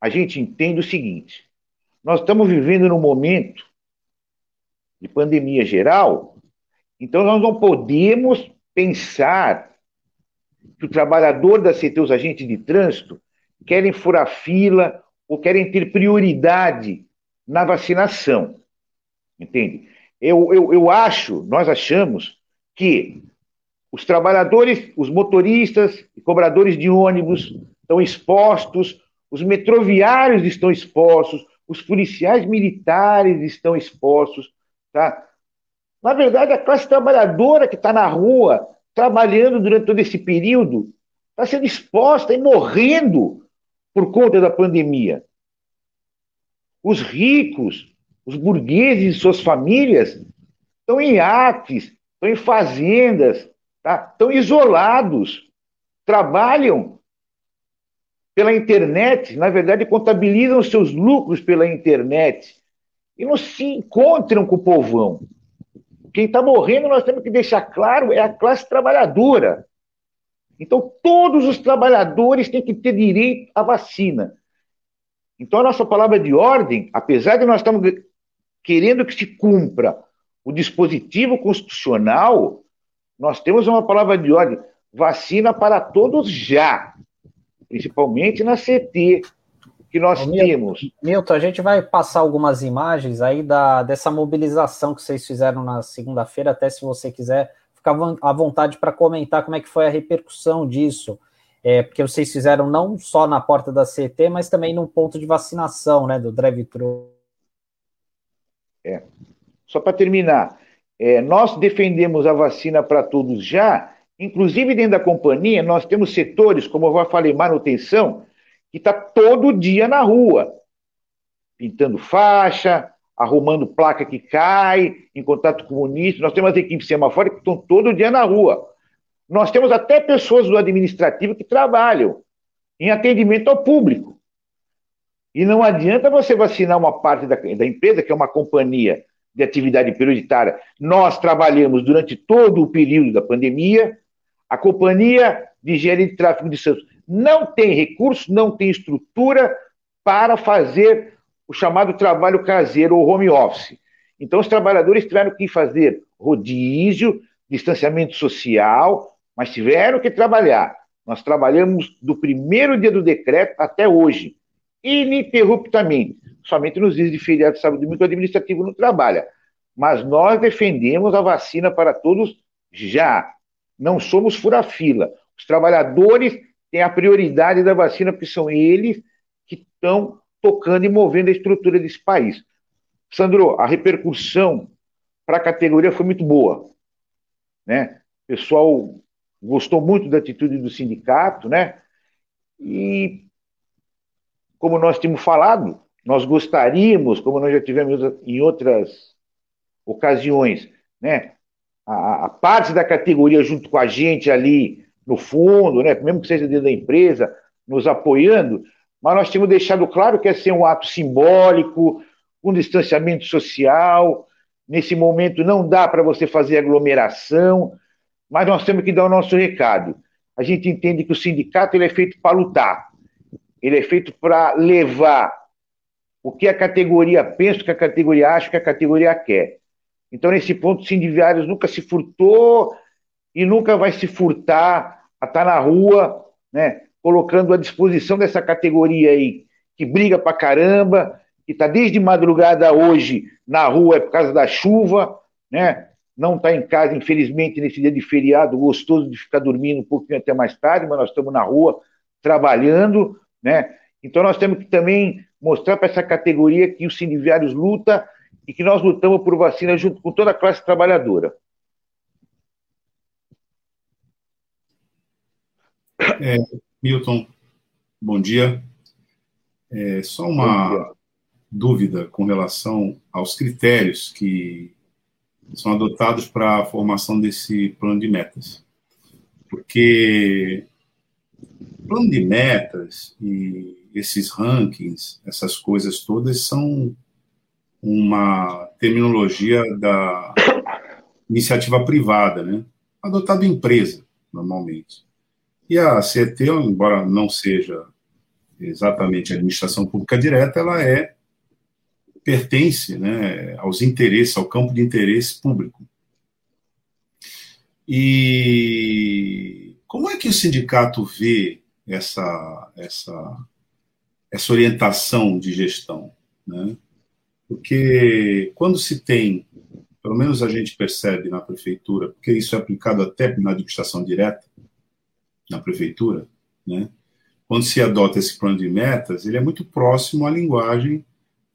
a gente entende o seguinte: nós estamos vivendo num momento de pandemia geral, então nós não podemos pensar que o trabalhador da CT, os agentes de trânsito, querem furar fila ou querem ter prioridade na vacinação. Entende? Eu, eu, eu acho, nós achamos que os trabalhadores, os motoristas e cobradores de ônibus estão expostos os metroviários estão expostos, os policiais militares estão expostos, tá? Na verdade, a classe trabalhadora que está na rua, trabalhando durante todo esse período, está sendo exposta e morrendo por conta da pandemia. Os ricos, os burgueses e suas famílias estão em iates, estão em fazendas, tá? estão isolados, trabalham pela internet, na verdade, contabilizam seus lucros pela internet e não se encontram com o povão. Quem está morrendo, nós temos que deixar claro, é a classe trabalhadora. Então, todos os trabalhadores têm que ter direito à vacina. Então, a nossa palavra de ordem, apesar de nós estamos querendo que se cumpra o dispositivo constitucional, nós temos uma palavra de ordem: vacina para todos já principalmente na CT que nós Ô, temos. Milton, a gente vai passar algumas imagens aí da, dessa mobilização que vocês fizeram na segunda-feira, até se você quiser ficar à vontade para comentar como é que foi a repercussão disso. É, porque vocês fizeram não só na porta da CT, mas também num ponto de vacinação, né, do drive-thru. É. Só para terminar, é, nós defendemos a vacina para todos já, Inclusive, dentro da companhia, nós temos setores, como eu já falei, manutenção, que está todo dia na rua, pintando faixa, arrumando placa que cai, em contato com o município. Nós temos as equipes semafóricas que estão todo dia na rua. Nós temos até pessoas do administrativo que trabalham em atendimento ao público. E não adianta você vacinar uma parte da, da empresa, que é uma companhia de atividade prioritária. Nós trabalhamos durante todo o período da pandemia, a Companhia de Engenharia de Tráfego de Santos não tem recurso, não tem estrutura para fazer o chamado trabalho caseiro ou home office. Então, os trabalhadores tiveram que fazer rodízio, distanciamento social, mas tiveram que trabalhar. Nós trabalhamos do primeiro dia do decreto até hoje, ininterruptamente. somente nos dias de feriado, sábado e domingo, o administrativo não trabalha. Mas nós defendemos a vacina para todos já. Não somos fura-fila. Os trabalhadores têm a prioridade da vacina, porque são eles que estão tocando e movendo a estrutura desse país. Sandro, a repercussão para a categoria foi muito boa. Né? O pessoal gostou muito da atitude do sindicato, né? E, como nós tínhamos falado, nós gostaríamos, como nós já tivemos em outras ocasiões, né? A, a parte da categoria junto com a gente ali no fundo, né? Mesmo que seja dentro da empresa, nos apoiando, mas nós tínhamos deixado claro que é ser um ato simbólico, um distanciamento social. Nesse momento não dá para você fazer aglomeração, mas nós temos que dar o nosso recado. A gente entende que o sindicato ele é feito para lutar, ele é feito para levar o que a categoria pensa, o que a categoria acha, o que a categoria quer. Então, nesse ponto, Sindiviários nunca se furtou e nunca vai se furtar a estar na rua, né, colocando à disposição dessa categoria aí, que briga pra caramba, que está desde madrugada hoje na rua é por causa da chuva, né? Não está em casa, infelizmente, nesse dia de feriado, gostoso de ficar dormindo um pouquinho até mais tarde, mas nós estamos na rua trabalhando, né? Então nós temos que também mostrar para essa categoria que os sindiviários luta e que nós lutamos por vacina junto com toda a classe trabalhadora. É, Milton, bom dia. É, só uma dúvida com relação aos critérios que são adotados para a formação desse plano de metas. Porque plano de metas e esses rankings, essas coisas todas são uma terminologia da iniciativa privada, né? Adotado em empresa, normalmente. E a CET, embora não seja exatamente a administração pública direta, ela é pertence né, aos interesses, ao campo de interesse público. E como é que o sindicato vê essa, essa, essa orientação de gestão? Né? Porque quando se tem, pelo menos a gente percebe na prefeitura, porque isso é aplicado até na administração direta, na prefeitura, né? quando se adota esse plano de metas, ele é muito próximo à linguagem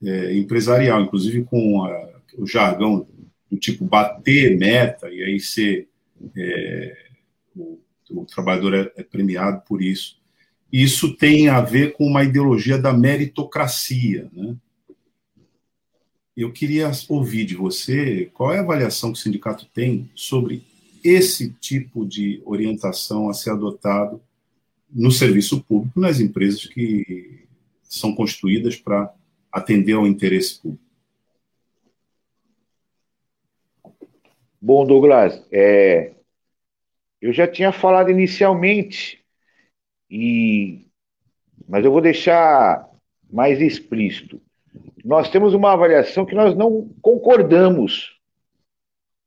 é, empresarial, inclusive com a, o jargão do tipo bater meta, e aí ser é, o, o, trabalhador é, é premiado por isso. Isso tem a ver com uma ideologia da meritocracia. Né? Eu queria ouvir de você qual é a avaliação que o sindicato tem sobre esse tipo de orientação a ser adotado no serviço público, nas empresas que são constituídas para atender ao interesse público. Bom, Douglas, é, eu já tinha falado inicialmente, e, mas eu vou deixar mais explícito. Nós temos uma avaliação que nós não concordamos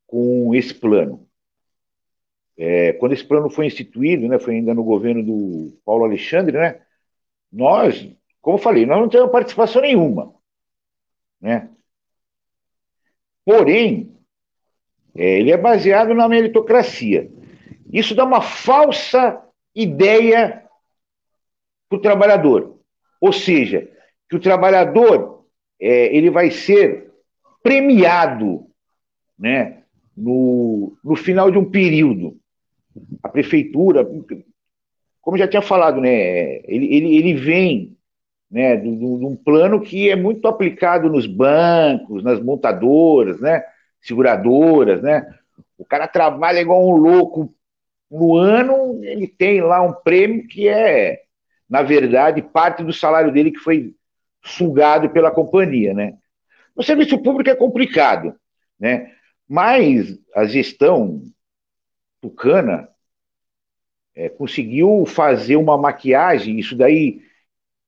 com esse plano. É, quando esse plano foi instituído, né, foi ainda no governo do Paulo Alexandre, né, nós como eu falei, nós não temos participação nenhuma. Né? Porém, é, ele é baseado na meritocracia. Isso dá uma falsa ideia para o trabalhador. Ou seja, que o trabalhador é, ele vai ser premiado né, no, no final de um período. A prefeitura, como já tinha falado, né, ele, ele, ele vem né, de, de, um plano que é muito aplicado nos bancos, nas montadoras, né, seguradoras, né? O cara trabalha igual um louco no ano, ele tem lá um prêmio que é, na verdade, parte do salário dele que foi sugado pela companhia, né? No serviço público é complicado, né? Mas a gestão tucana é, conseguiu fazer uma maquiagem, isso daí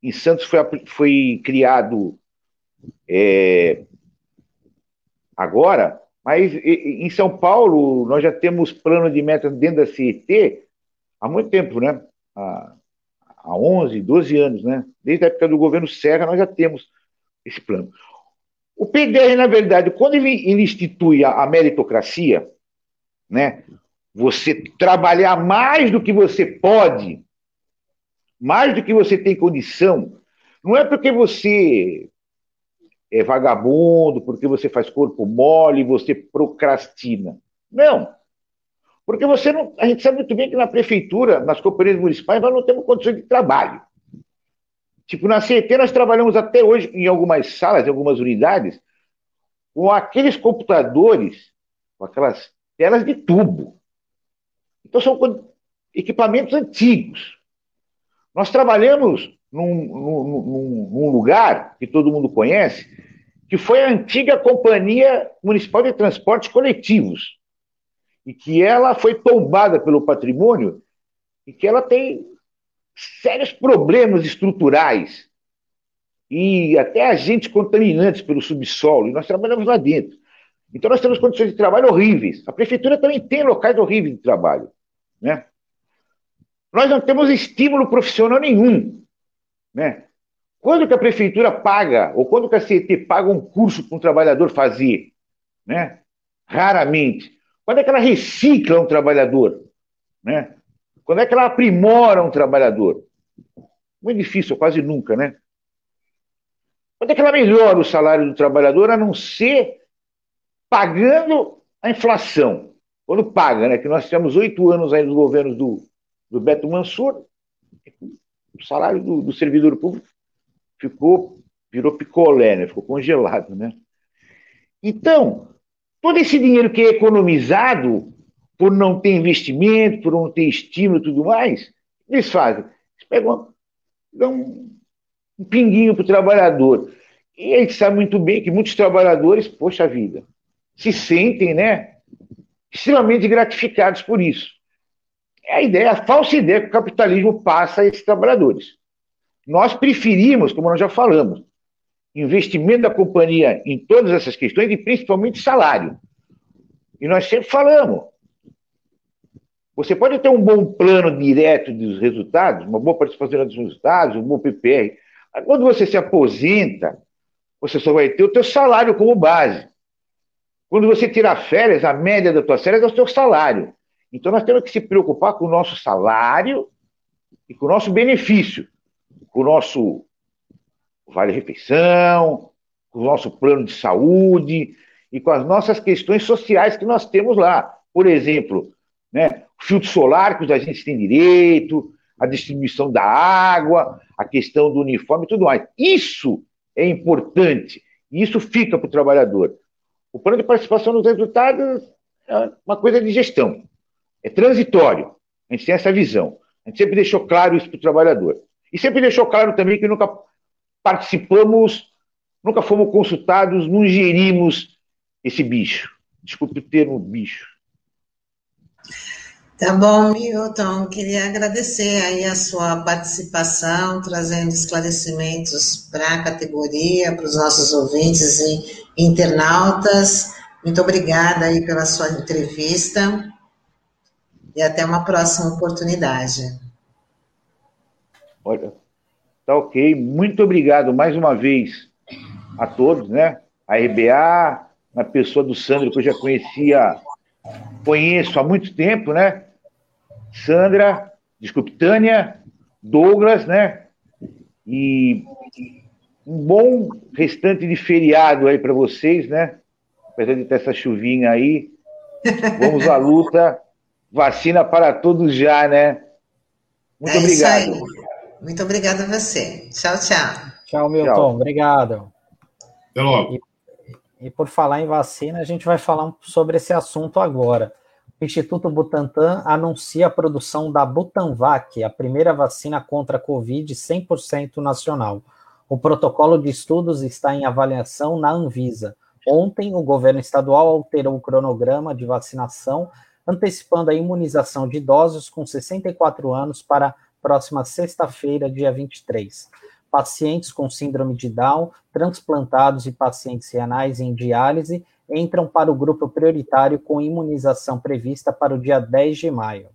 em Santos foi, foi criado é, agora, mas em São Paulo nós já temos plano de metas dentro da CET há muito tempo, né? Há, há 11, 12 anos, né? Desde a época do governo Serra nós já temos esse plano. O PDR, na verdade, quando ele, ele institui a, a meritocracia, né, você trabalhar mais do que você pode, mais do que você tem condição, não é porque você é vagabundo, porque você faz corpo mole, você procrastina. Não. Porque você não. A gente sabe muito bem que na prefeitura, nas companhias municipais, nós não temos condições de trabalho. Tipo, na CET nós trabalhamos até hoje em algumas salas, em algumas unidades, com aqueles computadores, com aquelas telas de tubo. Então são equipamentos antigos. Nós trabalhamos num, num, num, lugar que todo mundo conhece, que foi a antiga Companhia Municipal de Transportes Coletivos, e que ela foi tombada pelo patrimônio e que ela tem sérios problemas estruturais e até agentes contaminantes pelo subsolo, e nós trabalhamos lá dentro. Então nós temos condições de trabalho horríveis. A prefeitura também tem locais horríveis de trabalho. Né? Nós não temos estímulo profissional nenhum. Né? Quando que a prefeitura paga, ou quando que a CET paga um curso para um trabalhador fazer? Né? Raramente. Quando é que ela recicla um trabalhador? Né? Quando é que ela aprimora um trabalhador? Muito difícil, quase nunca, né? Quando é que ela melhora o salário do trabalhador, a não ser pagando a inflação? Quando paga, né? Que nós tivemos oito anos aí nos governos do, do Beto Mansur, o salário do, do servidor público ficou, virou picolé, né? Ficou congelado, né? Então, todo esse dinheiro que é economizado por não ter investimento, por não ter estímulo e tudo mais, eles fazem. Eles pegam, dão um, pinguinho para o trabalhador. E a gente sabe muito bem que muitos trabalhadores, poxa vida, se sentem, né, extremamente gratificados por isso. É a ideia, a falsa ideia que o capitalismo passa a esses trabalhadores. Nós preferimos, como nós já falamos, investimento da companhia em todas essas questões e principalmente salário. E nós sempre falamos, você pode ter um bom plano direto dos resultados, uma boa participação dos resultados, um bom PPR. Mas quando você se aposenta, você só vai ter o teu salário como base. Quando você tirar férias, a média das tuas férias é o teu salário. Então nós temos que se preocupar com o nosso salário e com o nosso benefício, com o nosso vale-refeição, com o nosso plano de saúde e com as nossas questões sociais que nós temos lá. Por exemplo, né, filtro solar que os agentes têm direito, a distribuição da água, a questão do uniforme e tudo mais. Isso é importante. E isso fica para o trabalhador. O plano de participação nos resultados é uma coisa de gestão. É transitório. A gente tem essa visão. A gente sempre deixou claro isso para o trabalhador. E sempre deixou claro também que nunca participamos, nunca fomos consultados, não gerimos esse bicho. Desculpe o termo bicho. Tá bom, Milton. Queria agradecer aí a sua participação, trazendo esclarecimentos para a categoria, para os nossos ouvintes e internautas. Muito obrigada aí pela sua entrevista e até uma próxima oportunidade. Olha, tá ok. Muito obrigado mais uma vez a todos, né? A RBA, na pessoa do Sandro, que eu já conhecia, conheço há muito tempo, né? Sandra, desculpe, Tânia, Douglas, né? E um bom restante de feriado aí para vocês, né? Apesar de ter essa chuvinha aí. Vamos à luta. Vacina para todos já, né? Muito é obrigado. Muito obrigada a você. Tchau, tchau. Tchau, Milton. Tchau. Obrigado. Até logo. E, e por falar em vacina, a gente vai falar sobre esse assunto agora. O Instituto Butantan anuncia a produção da Butanvac, a primeira vacina contra a Covid 100% nacional. O protocolo de estudos está em avaliação na Anvisa. Ontem, o governo estadual alterou o cronograma de vacinação, antecipando a imunização de idosos com 64 anos para a próxima sexta-feira, dia 23. Pacientes com síndrome de Down, transplantados e pacientes renais em diálise entram para o grupo prioritário com imunização prevista para o dia 10 de maio.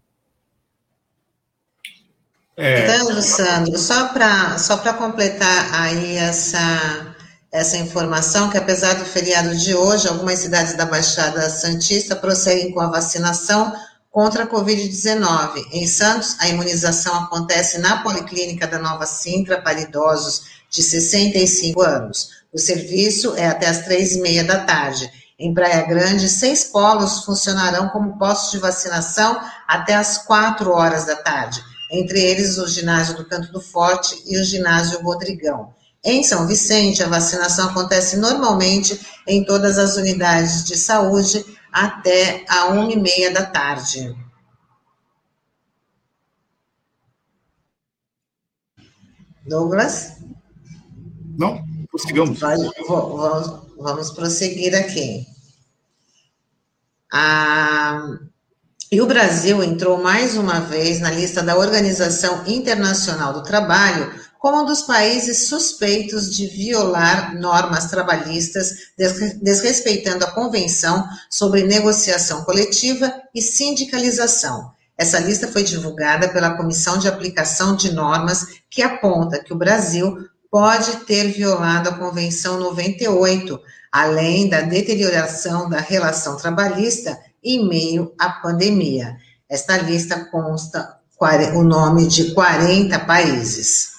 É. Então, Sandro, só para só completar aí essa, essa informação que, apesar do feriado de hoje, algumas cidades da Baixada Santista prosseguem com a vacinação contra a Covid-19. Em Santos, a imunização acontece na Policlínica da Nova Sintra para idosos de 65 anos. O serviço é até às três e meia da tarde. Em Praia Grande, seis polos funcionarão como postos de vacinação até às quatro horas da tarde, entre eles o ginásio do Canto do Forte e o ginásio Rodrigão. Em São Vicente, a vacinação acontece normalmente em todas as unidades de saúde até a uma e meia da tarde. Douglas? Não, prossigamos. Vamos, vamos prosseguir aqui. Ah, e o Brasil entrou mais uma vez na lista da Organização Internacional do Trabalho como um dos países suspeitos de violar normas trabalhistas, desrespeitando a Convenção sobre Negociação Coletiva e Sindicalização. Essa lista foi divulgada pela Comissão de Aplicação de Normas, que aponta que o Brasil pode ter violado a Convenção 98, além da deterioração da relação trabalhista em meio à pandemia. Esta lista consta o nome de 40 países.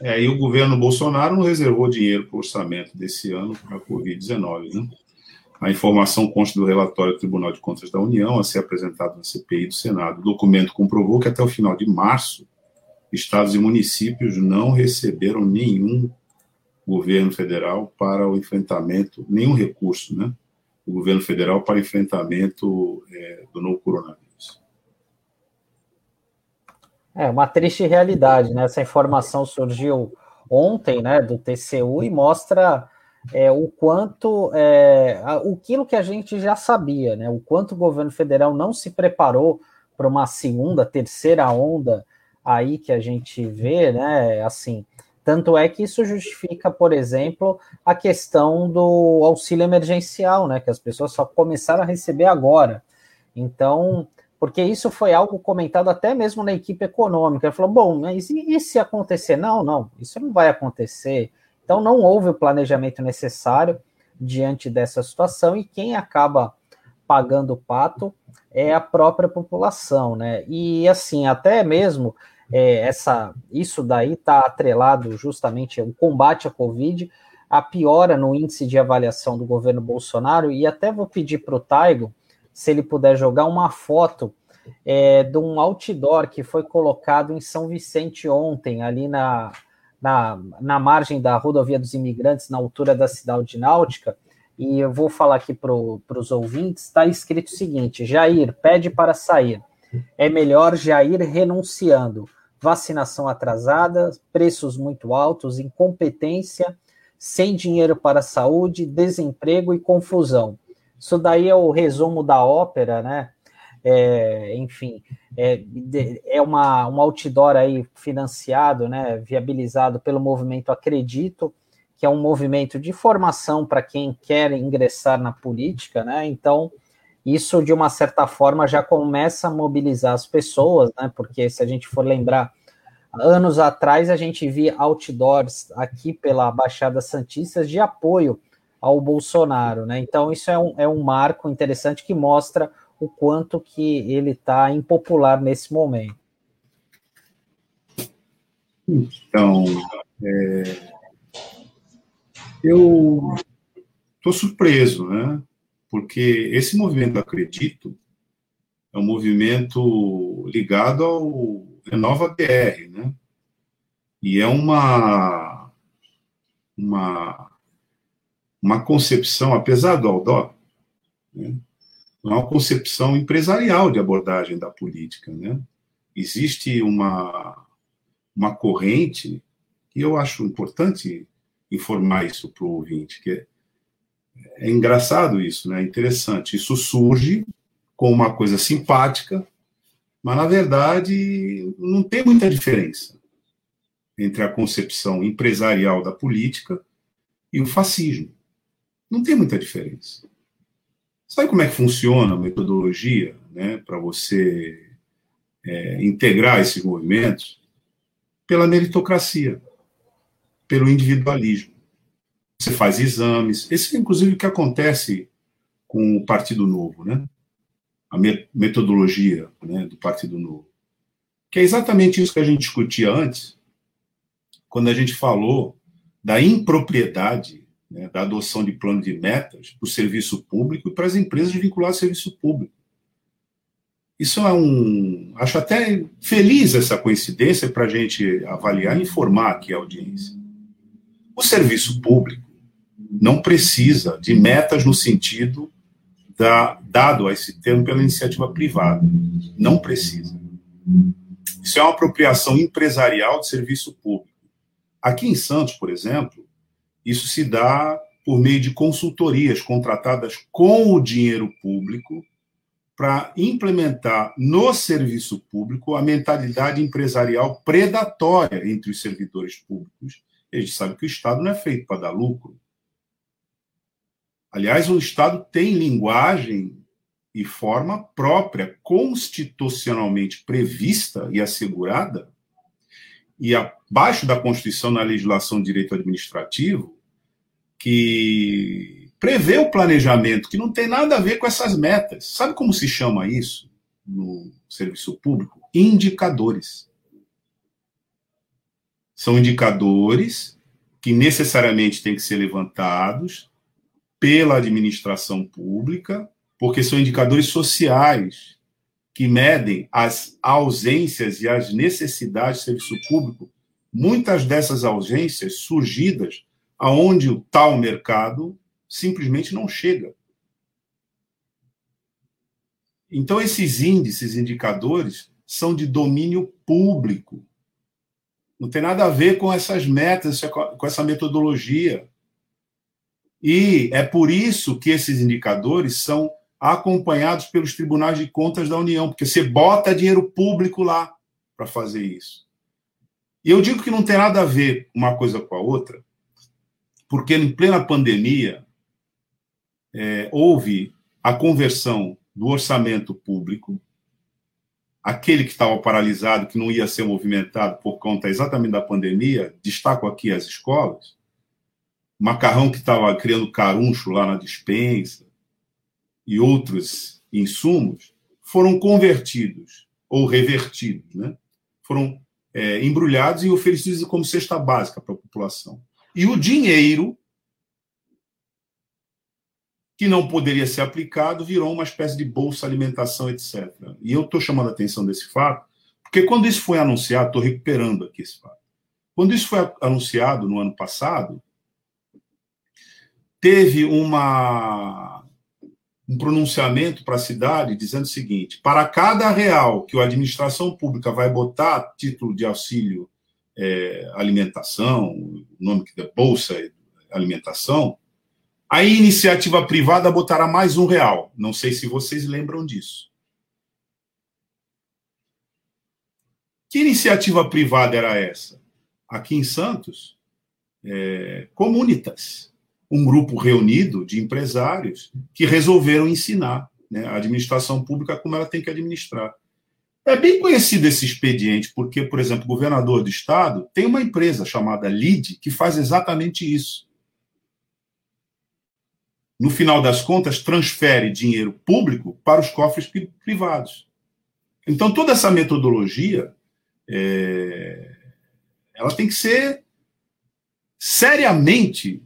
É, e o governo Bolsonaro não reservou dinheiro para o orçamento desse ano para a Covid-19. Né? A informação consta do relatório do Tribunal de Contas da União, a ser apresentado na CPI do Senado. O documento comprovou que até o final de março, estados e municípios não receberam nenhum governo federal para o enfrentamento, nenhum recurso, né? Do governo federal para enfrentamento é, do novo coronavírus. É uma triste realidade, né? Essa informação surgiu ontem, né, do TCU e mostra é, o quanto é, aquilo que a gente já sabia, né? O quanto o governo federal não se preparou para uma segunda, terceira onda aí que a gente vê, né? Assim, tanto é que isso justifica, por exemplo, a questão do auxílio emergencial, né? Que as pessoas só começaram a receber agora. Então, porque isso foi algo comentado até mesmo na equipe econômica. Ele falou: bom, mas e, se acontecer? Não, não, isso não vai acontecer. Então, não houve o planejamento necessário diante dessa situação e quem acaba pagando o pato é a própria população, né? E assim, até mesmo é, essa, isso daí está atrelado justamente ao combate à Covid, a piora no índice de avaliação do governo Bolsonaro, e até vou pedir para o Taigo se ele puder jogar uma foto é, de um outdoor que foi colocado em São Vicente ontem, ali na, na, na margem da rodovia dos imigrantes, na altura da cidade de Náutica, e eu vou falar aqui para os ouvintes, está escrito o seguinte, Jair, pede para sair, é melhor Jair renunciando, vacinação atrasada, preços muito altos, incompetência, sem dinheiro para a saúde, desemprego e confusão. Isso daí é o resumo da ópera, né? É, enfim, é, é uma, um outdoor aí financiado, né, viabilizado pelo movimento Acredito, que é um movimento de formação para quem quer ingressar na política, né? Então, isso de uma certa forma já começa a mobilizar as pessoas, né? Porque se a gente for lembrar, anos atrás a gente via outdoors aqui pela Baixada Santista de apoio ao Bolsonaro, né? Então isso é um, é um marco interessante que mostra o quanto que ele está impopular nesse momento. Então, é, eu estou surpreso, né? Porque esse movimento Acredito é um movimento ligado ao Renova BR, né? E é uma uma uma concepção, apesar do Aldó, né, é uma concepção empresarial de abordagem da política. Né? Existe uma, uma corrente, e eu acho importante informar isso para o ouvinte, que é, é engraçado isso, né? interessante. Isso surge com uma coisa simpática, mas, na verdade, não tem muita diferença entre a concepção empresarial da política e o fascismo. Não tem muita diferença. Sabe como é que funciona a metodologia né, para você é, integrar esses movimentos? pela meritocracia, pelo individualismo. Você faz exames. Esse é, inclusive, o que acontece com o Partido Novo, né? A metodologia né, do Partido Novo. Que é exatamente isso que a gente discutia antes, quando a gente falou da impropriedade né, da adoção de plano de metas para o serviço público e para as empresas vinculadas ao serviço público. Isso é um. Acho até feliz essa coincidência para a gente avaliar e informar aqui a audiência. O serviço público não precisa de metas no sentido da, dado a esse termo pela iniciativa privada. Não precisa. Isso é uma apropriação empresarial de serviço público. Aqui em Santos, por exemplo, isso se dá por meio de consultorias contratadas com o dinheiro público para implementar no serviço público a mentalidade empresarial predatória entre os servidores públicos. a gente sabe que o Estado não é feito para dar lucro. Aliás, o Estado tem linguagem e forma própria, constitucionalmente prevista e assegurada, e abaixo da Constituição, na legislação de direito administrativo, que prevê o planejamento, que não tem nada a ver com essas metas. Sabe como se chama isso no serviço público? Indicadores. São indicadores que necessariamente têm que ser levantados pela administração pública, porque são indicadores sociais que medem as ausências e as necessidades do serviço público, muitas dessas ausências surgidas aonde o tal mercado simplesmente não chega. Então, esses índices, indicadores, são de domínio público. Não tem nada a ver com essas metas, com essa metodologia. E é por isso que esses indicadores são acompanhados pelos tribunais de contas da União, porque você bota dinheiro público lá para fazer isso. E eu digo que não tem nada a ver uma coisa com a outra, porque em plena pandemia é, houve a conversão do orçamento público, aquele que estava paralisado, que não ia ser movimentado por conta exatamente da pandemia, destaco aqui as escolas, macarrão que estava criando caruncho lá na dispensa, e outros insumos foram convertidos ou revertidos, né? foram é, embrulhados e oferecidos como cesta básica para a população. E o dinheiro que não poderia ser aplicado virou uma espécie de bolsa alimentação, etc. E eu estou chamando a atenção desse fato, porque quando isso foi anunciado, estou recuperando aqui esse fato. Quando isso foi anunciado no ano passado, teve uma um pronunciamento para a cidade dizendo o seguinte: para cada real que a administração pública vai botar título de auxílio é, alimentação, o nome que é Bolsa Alimentação, a iniciativa privada botará mais um real. Não sei se vocês lembram disso. Que iniciativa privada era essa? Aqui em Santos, é, Comunitas um grupo reunido de empresários que resolveram ensinar né, a administração pública como ela tem que administrar. É bem conhecido esse expediente, porque, por exemplo, o governador do estado tem uma empresa chamada LID que faz exatamente isso. No final das contas, transfere dinheiro público para os cofres privados. Então, toda essa metodologia é, ela tem que ser seriamente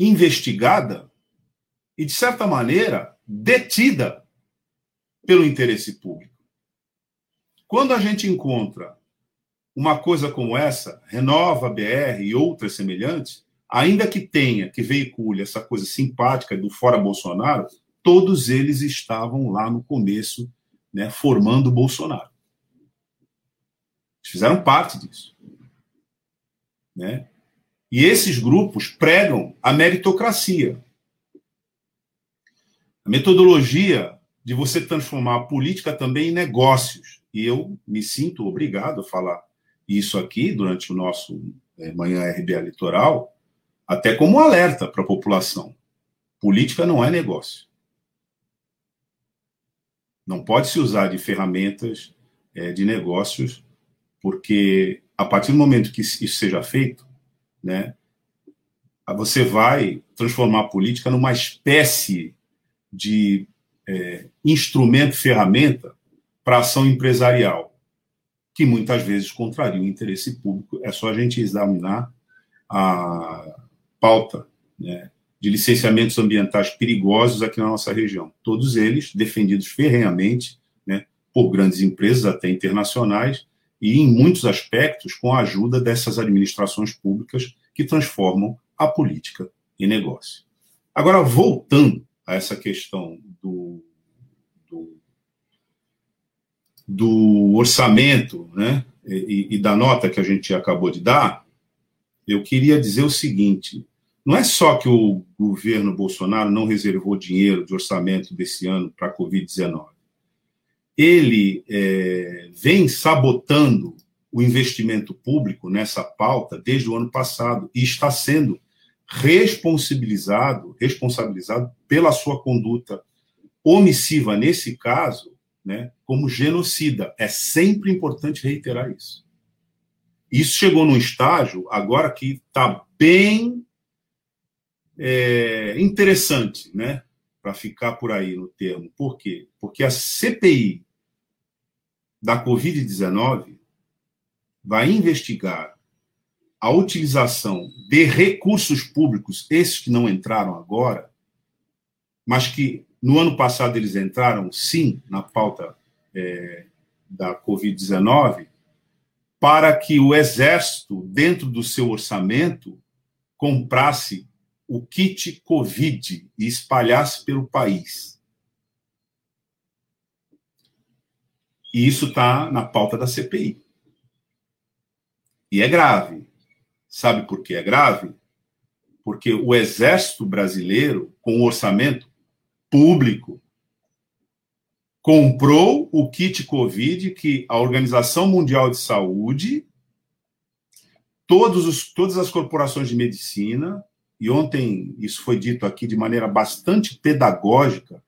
investigada e, de certa maneira, detida pelo interesse público. Quando a gente encontra uma coisa como essa, Renova BR e outras semelhantes, ainda que tenha, que veicule essa coisa simpática do fora Bolsonaro, todos eles estavam lá no começo, né, formando o Bolsonaro. Eles fizeram parte disso. Né? E esses grupos pregam a meritocracia. A metodologia de você transformar a política também em negócios. E eu me sinto obrigado a falar isso aqui durante o nosso é, Manhã RBA Litoral, até como um alerta para a população. Política não é negócio. Não pode se usar de ferramentas é, de negócios porque a partir do momento que isso seja feito, né, você vai transformar a política numa espécie de é, instrumento, ferramenta para ação empresarial, que muitas vezes contraria o interesse público. É só a gente examinar a pauta né, de licenciamentos ambientais perigosos aqui na nossa região. Todos eles defendidos ferrenhamente né, por grandes empresas, até internacionais, e em muitos aspectos com a ajuda dessas administrações públicas que transformam a política em negócio. Agora, voltando a essa questão do, do, do orçamento né, e, e da nota que a gente acabou de dar, eu queria dizer o seguinte: não é só que o governo Bolsonaro não reservou dinheiro de orçamento desse ano para a Covid-19 ele é, vem sabotando o investimento público nessa pauta desde o ano passado e está sendo responsabilizado, responsabilizado pela sua conduta omissiva nesse caso, né, como genocida. É sempre importante reiterar isso. Isso chegou num estágio agora que está bem é, interessante, né, para ficar por aí no termo. Por quê? Porque a CPI da Covid-19 vai investigar a utilização de recursos públicos, esses que não entraram agora, mas que no ano passado eles entraram, sim, na pauta é, da Covid-19, para que o Exército, dentro do seu orçamento, comprasse o kit Covid e espalhasse pelo país. E isso está na pauta da CPI. E é grave. Sabe por que é grave? Porque o Exército Brasileiro, com o orçamento público, comprou o kit Covid que a Organização Mundial de Saúde, todos os, todas as corporações de medicina, e ontem isso foi dito aqui de maneira bastante pedagógica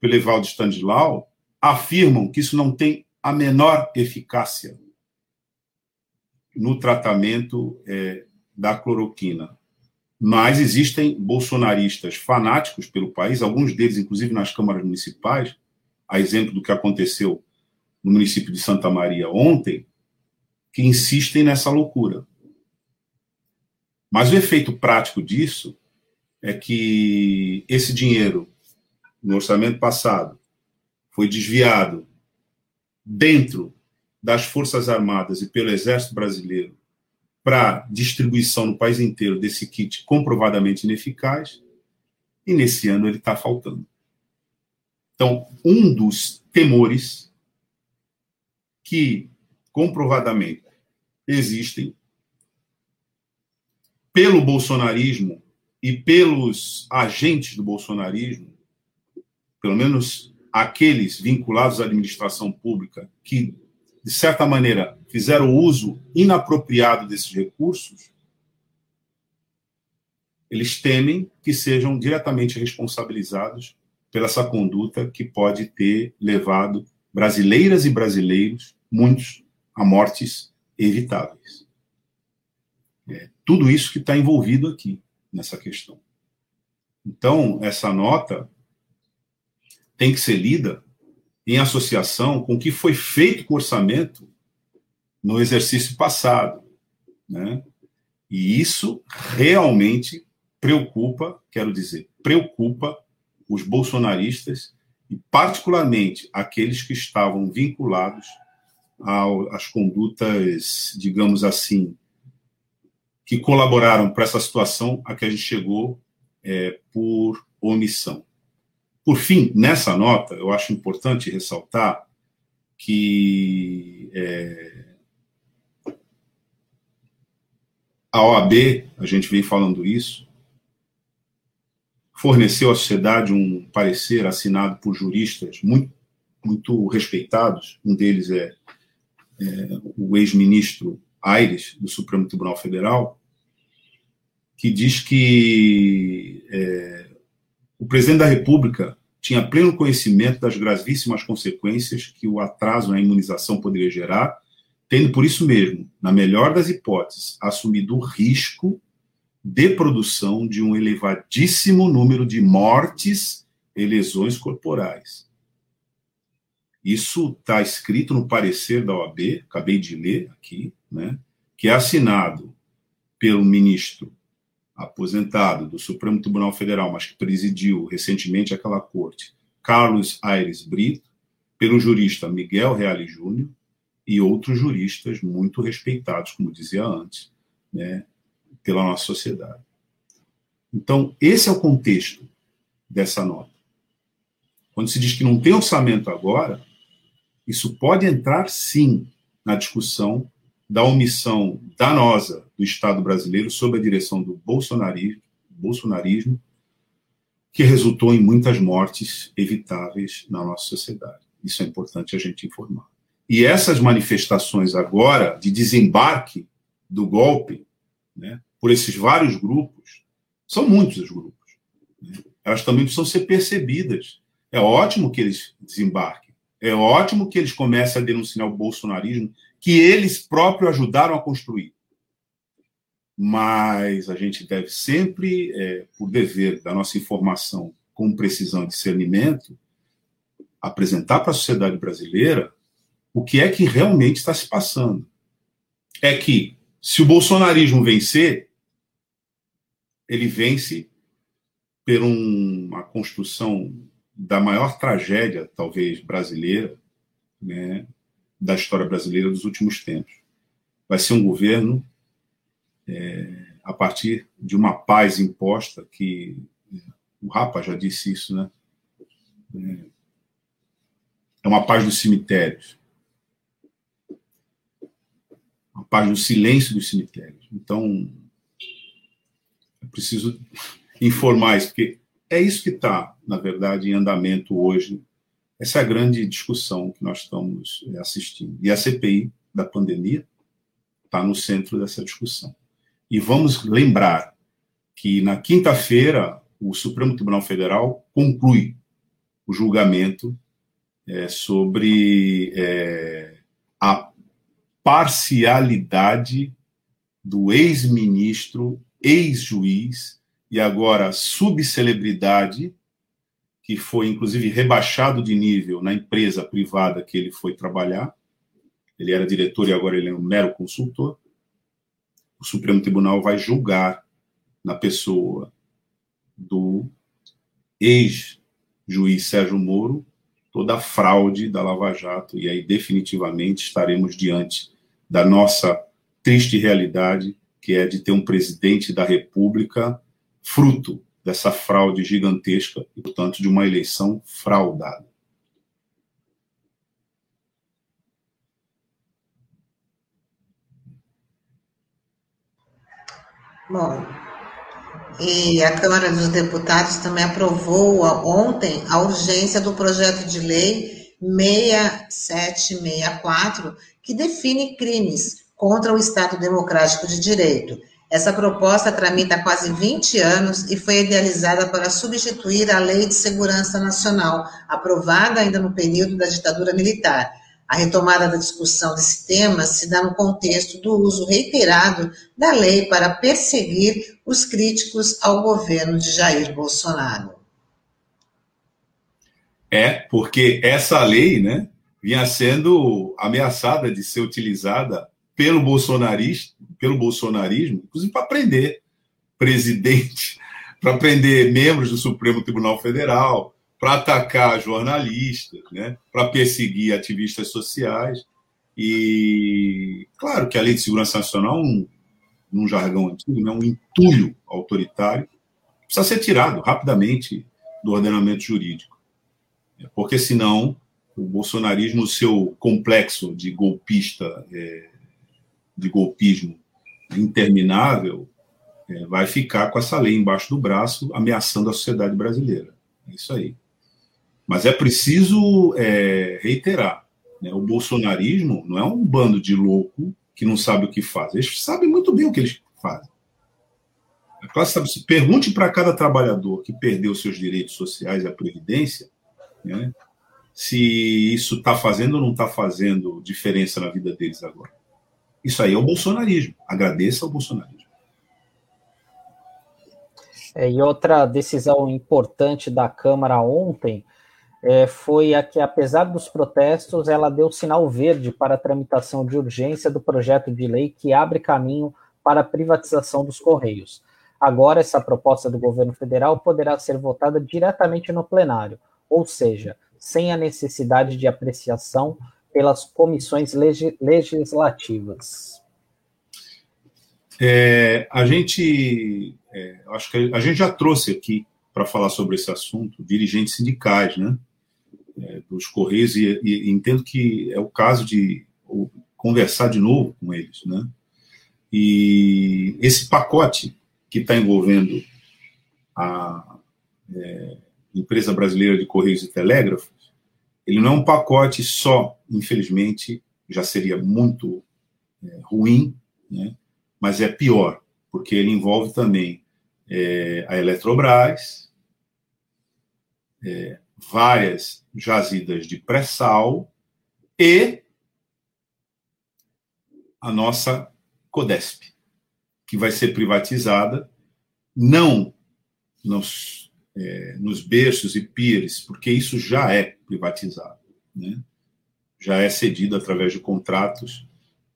pelo Evaldo Standlau, afirmam que isso não tem a menor eficácia no tratamento é, da cloroquina. Mas existem bolsonaristas fanáticos pelo país, alguns deles, inclusive nas câmaras municipais, a exemplo do que aconteceu no município de Santa Maria ontem, que insistem nessa loucura. Mas o efeito prático disso é que esse dinheiro, no orçamento passado, foi desviado dentro das Forças Armadas e pelo Exército Brasileiro para distribuição no país inteiro desse kit comprovadamente ineficaz, e nesse ano ele está faltando. Então, um dos temores que comprovadamente existem pelo bolsonarismo e pelos agentes do bolsonarismo, pelo menos aqueles vinculados à administração pública que, de certa maneira, fizeram uso inapropriado desses recursos, eles temem que sejam diretamente responsabilizados pela essa conduta que pode ter levado brasileiras e brasileiros, muitos, a mortes evitáveis. É tudo isso que está envolvido aqui nessa questão. Então, essa nota tem que ser lida em associação com o que foi feito com o orçamento no exercício passado. Né? E isso realmente preocupa, quero dizer, preocupa os bolsonaristas e, particularmente, aqueles que estavam vinculados às condutas, digamos assim, que colaboraram para essa situação a que a gente chegou é, por omissão. Por fim, nessa nota, eu acho importante ressaltar que é, a OAB, a gente vem falando isso, forneceu à sociedade um parecer assinado por juristas muito, muito respeitados. Um deles é, é o ex-ministro Aires, do Supremo Tribunal Federal, que diz que é, o presidente da República tinha pleno conhecimento das gravíssimas consequências que o atraso na imunização poderia gerar, tendo por isso mesmo, na melhor das hipóteses, assumido o risco de produção de um elevadíssimo número de mortes e lesões corporais. Isso está escrito no parecer da OAB, acabei de ler aqui, né, que é assinado pelo ministro aposentado do Supremo Tribunal Federal, mas que presidiu recentemente aquela corte, Carlos Aires Brito, pelo jurista Miguel Reale Júnior e outros juristas muito respeitados, como dizia antes, né, pela nossa sociedade. Então, esse é o contexto dessa nota. Quando se diz que não tem orçamento agora, isso pode entrar sim na discussão da omissão danosa do Estado brasileiro sob a direção do bolsonarismo, bolsonarismo que resultou em muitas mortes evitáveis na nossa sociedade. Isso é importante a gente informar. E essas manifestações agora de desembarque do golpe, né, por esses vários grupos, são muitos os grupos. Né, elas também precisam ser percebidas. É ótimo que eles desembarquem. É ótimo que eles comecem a denunciar o bolsonarismo que eles próprios ajudaram a construir. Mas a gente deve sempre, é, por dever da nossa informação com precisão e discernimento, apresentar para a sociedade brasileira o que é que realmente está se passando. É que, se o bolsonarismo vencer, ele vence por um, uma construção da maior tragédia, talvez, brasileira, né, da história brasileira dos últimos tempos. Vai ser um governo é, a partir de uma paz imposta que o Rapa já disse isso, né? É uma paz dos cemitérios. Uma paz do silêncio dos cemitérios. Então, é preciso informar isso, porque é isso que está, na verdade, em andamento hoje essa é a grande discussão que nós estamos eh, assistindo. E a CPI da pandemia está no centro dessa discussão. E vamos lembrar que na quinta-feira o Supremo Tribunal Federal conclui o julgamento é, sobre é, a parcialidade do ex-ministro, ex-juiz e agora subcelebridade que foi inclusive rebaixado de nível na empresa privada que ele foi trabalhar. Ele era diretor e agora ele é um mero consultor. O Supremo Tribunal vai julgar na pessoa do ex-juiz Sérgio Moro toda a fraude da Lava Jato e aí definitivamente estaremos diante da nossa triste realidade, que é de ter um presidente da República fruto dessa fraude gigantesca e, portanto, de uma eleição fraudada. Bom, e a Câmara dos Deputados também aprovou ontem a urgência do projeto de lei 6764, que define crimes contra o Estado Democrático de Direito essa proposta tramita há quase 20 anos e foi idealizada para substituir a Lei de Segurança Nacional, aprovada ainda no período da ditadura militar. A retomada da discussão desse tema se dá no contexto do uso reiterado da lei para perseguir os críticos ao governo de Jair Bolsonaro. É, porque essa lei, né, vinha sendo ameaçada de ser utilizada pelo bolsonarismo, pelo bolsonarismo, inclusive para prender presidente, para prender membros do Supremo Tribunal Federal, para atacar jornalistas, né, para perseguir ativistas sociais. E claro que a Lei de Segurança Nacional, um, num jargão antigo, né, um entulho autoritário, precisa ser tirado rapidamente do ordenamento jurídico. Porque senão o bolsonarismo, o seu complexo de golpista é, de golpismo interminável, é, vai ficar com essa lei embaixo do braço, ameaçando a sociedade brasileira. É isso aí. Mas é preciso é, reiterar: né, o bolsonarismo não é um bando de louco que não sabe o que faz. Eles sabem muito bem o que eles fazem. A classe sabe, pergunte para cada trabalhador que perdeu seus direitos sociais e a previdência, né, se isso está fazendo ou não está fazendo diferença na vida deles agora. Isso aí é o bolsonarismo. Agradeça ao bolsonarismo. É, e outra decisão importante da Câmara ontem é, foi a que, apesar dos protestos, ela deu sinal verde para a tramitação de urgência do projeto de lei que abre caminho para a privatização dos Correios. Agora, essa proposta do governo federal poderá ser votada diretamente no plenário, ou seja, sem a necessidade de apreciação pelas comissões legislativas. É, a gente, é, acho que a gente já trouxe aqui para falar sobre esse assunto dirigentes sindicais, né, é, dos Correios, e, e, entendo que é o caso de conversar de novo com eles, né, e esse pacote que está envolvendo a é, empresa brasileira de Correios e Telégrafos, ele não é um pacote só, infelizmente, já seria muito é, ruim, né, mas é pior, porque ele envolve também é, a Eletrobras, é, várias jazidas de pré-sal e a nossa Codesp, que vai ser privatizada, não nos, é, nos berços e piers, porque isso já é privatizado, né? já é cedido através de contratos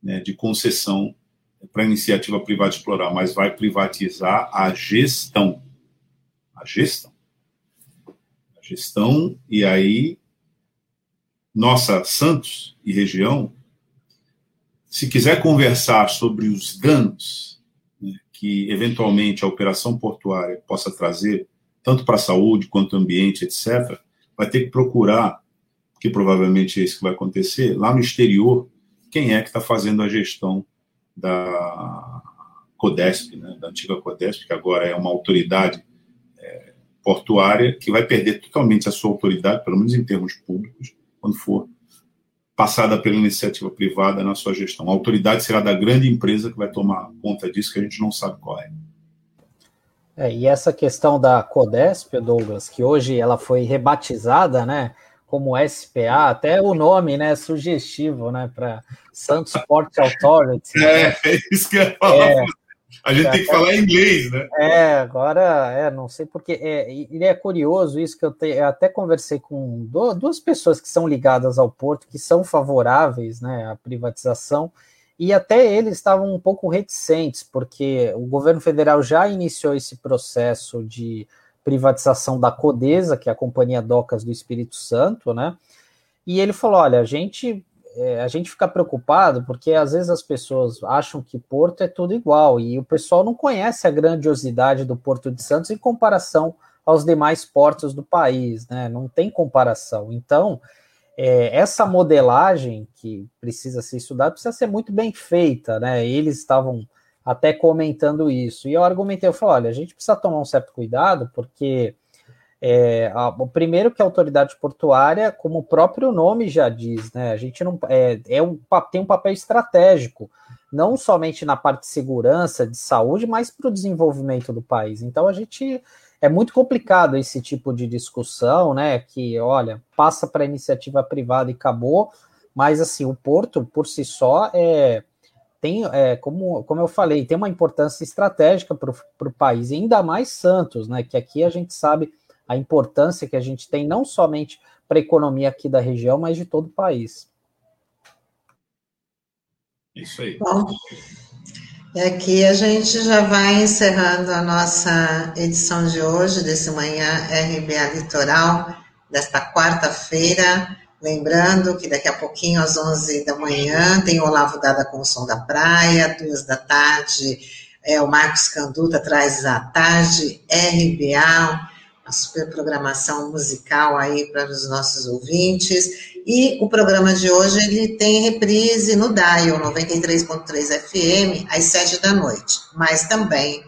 né, de concessão para iniciativa privada explorar, mas vai privatizar a gestão. A gestão. A gestão, e aí, nossa Santos e região, se quiser conversar sobre os danos né, que, eventualmente, a operação portuária possa trazer, tanto para a saúde quanto ambiente, etc., vai ter que procurar, que provavelmente é isso que vai acontecer, lá no exterior, quem é que está fazendo a gestão da Codesp, né, da antiga Codesp, que agora é uma autoridade é, portuária, que vai perder totalmente a sua autoridade, pelo menos em termos públicos, quando for passada pela iniciativa privada na sua gestão. A autoridade será da grande empresa que vai tomar conta disso, que a gente não sabe qual é. É, e essa questão da Codesp, Douglas, que hoje ela foi rebatizada, né, como SPA, até o nome, né, sugestivo, né, para Santos Port Authority. É, é isso que eu ia falar. É, a gente é, tem que falar em inglês, né? É, agora, é, não sei porque, é, ele é curioso isso que eu, te, eu até conversei com duas pessoas que são ligadas ao Porto, que são favoráveis, né, à privatização, e até eles estavam um pouco reticentes, porque o governo federal já iniciou esse processo de privatização da Codesa, que é a Companhia Docas do Espírito Santo, né? E ele falou: olha, a gente é, a gente fica preocupado porque às vezes as pessoas acham que Porto é tudo igual e o pessoal não conhece a grandiosidade do Porto de Santos em comparação aos demais portos do país, né? Não tem comparação. Então, é, essa modelagem que precisa ser estudada precisa ser muito bem feita, né? Eles estavam até comentando isso. E eu argumentei, eu falei, olha, a gente precisa tomar um certo cuidado, porque é, a, o primeiro que a autoridade portuária, como o próprio nome já diz, né? A gente não é, é um, tem um papel estratégico, não somente na parte de segurança, de saúde, mas para o desenvolvimento do país. Então a gente é muito complicado esse tipo de discussão, né? Que olha, passa para iniciativa privada e acabou, mas assim, o porto por si só é tem, é, como, como eu falei, tem uma importância estratégica para o país, e ainda mais Santos, né? Que aqui a gente sabe a importância que a gente tem, não somente para a economia aqui da região, mas de todo o país. Isso aí. Bom, aqui a gente já vai encerrando a nossa edição de hoje, desse manhã RBA Litoral, desta quarta-feira. Lembrando que daqui a pouquinho, às 11 da manhã, tem o Olavo Dada com o Som da Praia, duas da tarde, é, o Marcos Canduta traz a tarde, RBA, a super programação musical aí para os nossos ouvintes. E o programa de hoje ele tem reprise no Dial 93.3 FM às 7 da noite, mas também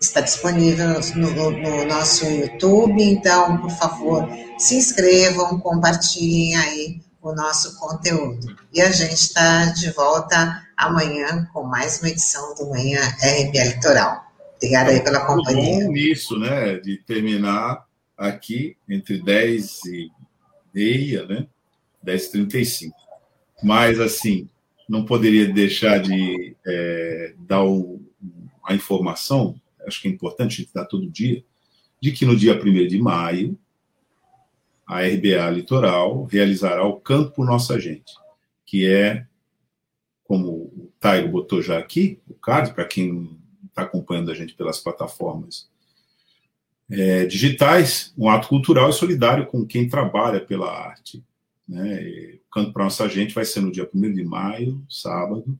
está disponível no, no, nosso YouTube, então, por favor, se inscrevam, compartilhem aí o nosso conteúdo. E a gente está de volta amanhã com mais uma edição do Manhã RBA Litoral. Obrigada aí pela companhia. Bom nisso, né, de terminar aqui entre 10 e meia, né, 10 e 35. Mas, assim, não poderia deixar de é, dar o, a informação, acho que é importante a gente dar todo dia, de que no dia 1 de maio, a RBA Litoral realizará o Campo Nossa Gente, que é, como o Tairo botou já aqui, o card, para quem está acompanhando a gente pelas plataformas é, digitais, um ato cultural e solidário com quem trabalha pela arte. Né? O Canto para Nossa Gente vai ser no dia 1 de maio, sábado,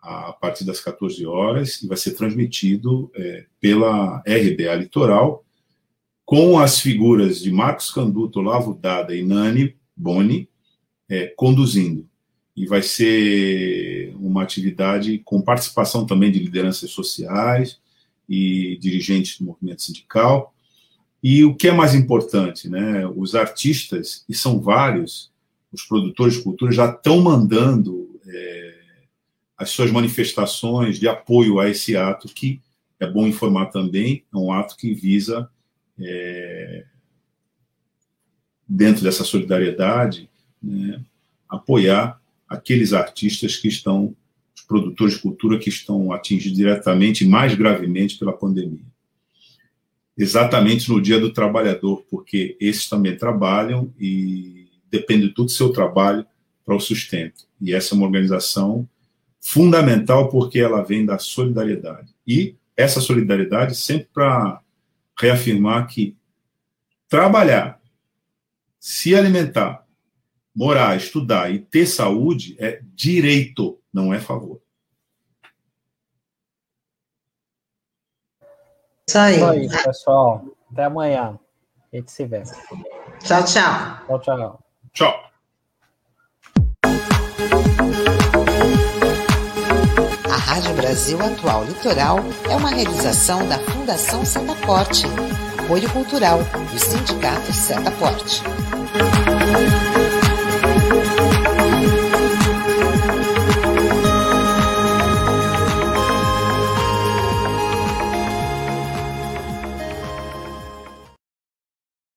a partir das 14 horas, e vai ser transmitido é, pela RBA Litoral, com as figuras de Marcos Canduto, Lavo Dada e Nani Boni é, conduzindo. E vai ser uma atividade com participação também de lideranças sociais, e dirigentes do movimento sindical. E o que é mais importante, né? Os artistas, e são vários, os produtores de cultura já estão mandando é, as suas manifestações de apoio a esse ato, que é bom informar também, é um ato que visa, é, dentro dessa solidariedade, né, apoiar aqueles artistas que estão produtores de cultura que estão atingidos diretamente mais gravemente pela pandemia. Exatamente no Dia do Trabalhador, porque esses também trabalham e depende do seu trabalho para o sustento. E essa é uma organização fundamental porque ela vem da solidariedade. E essa solidariedade sempre para reafirmar que trabalhar, se alimentar, morar, estudar e ter saúde é direito não é favor. Isso aí. Isso aí, pessoal. Até amanhã. A gente se vê. Tchau, tchau. Tchau, tchau. Tchau. A Rádio Brasil Atual Litoral é uma realização da Fundação Setaporte, apoio cultural do Sindicato Setaporte.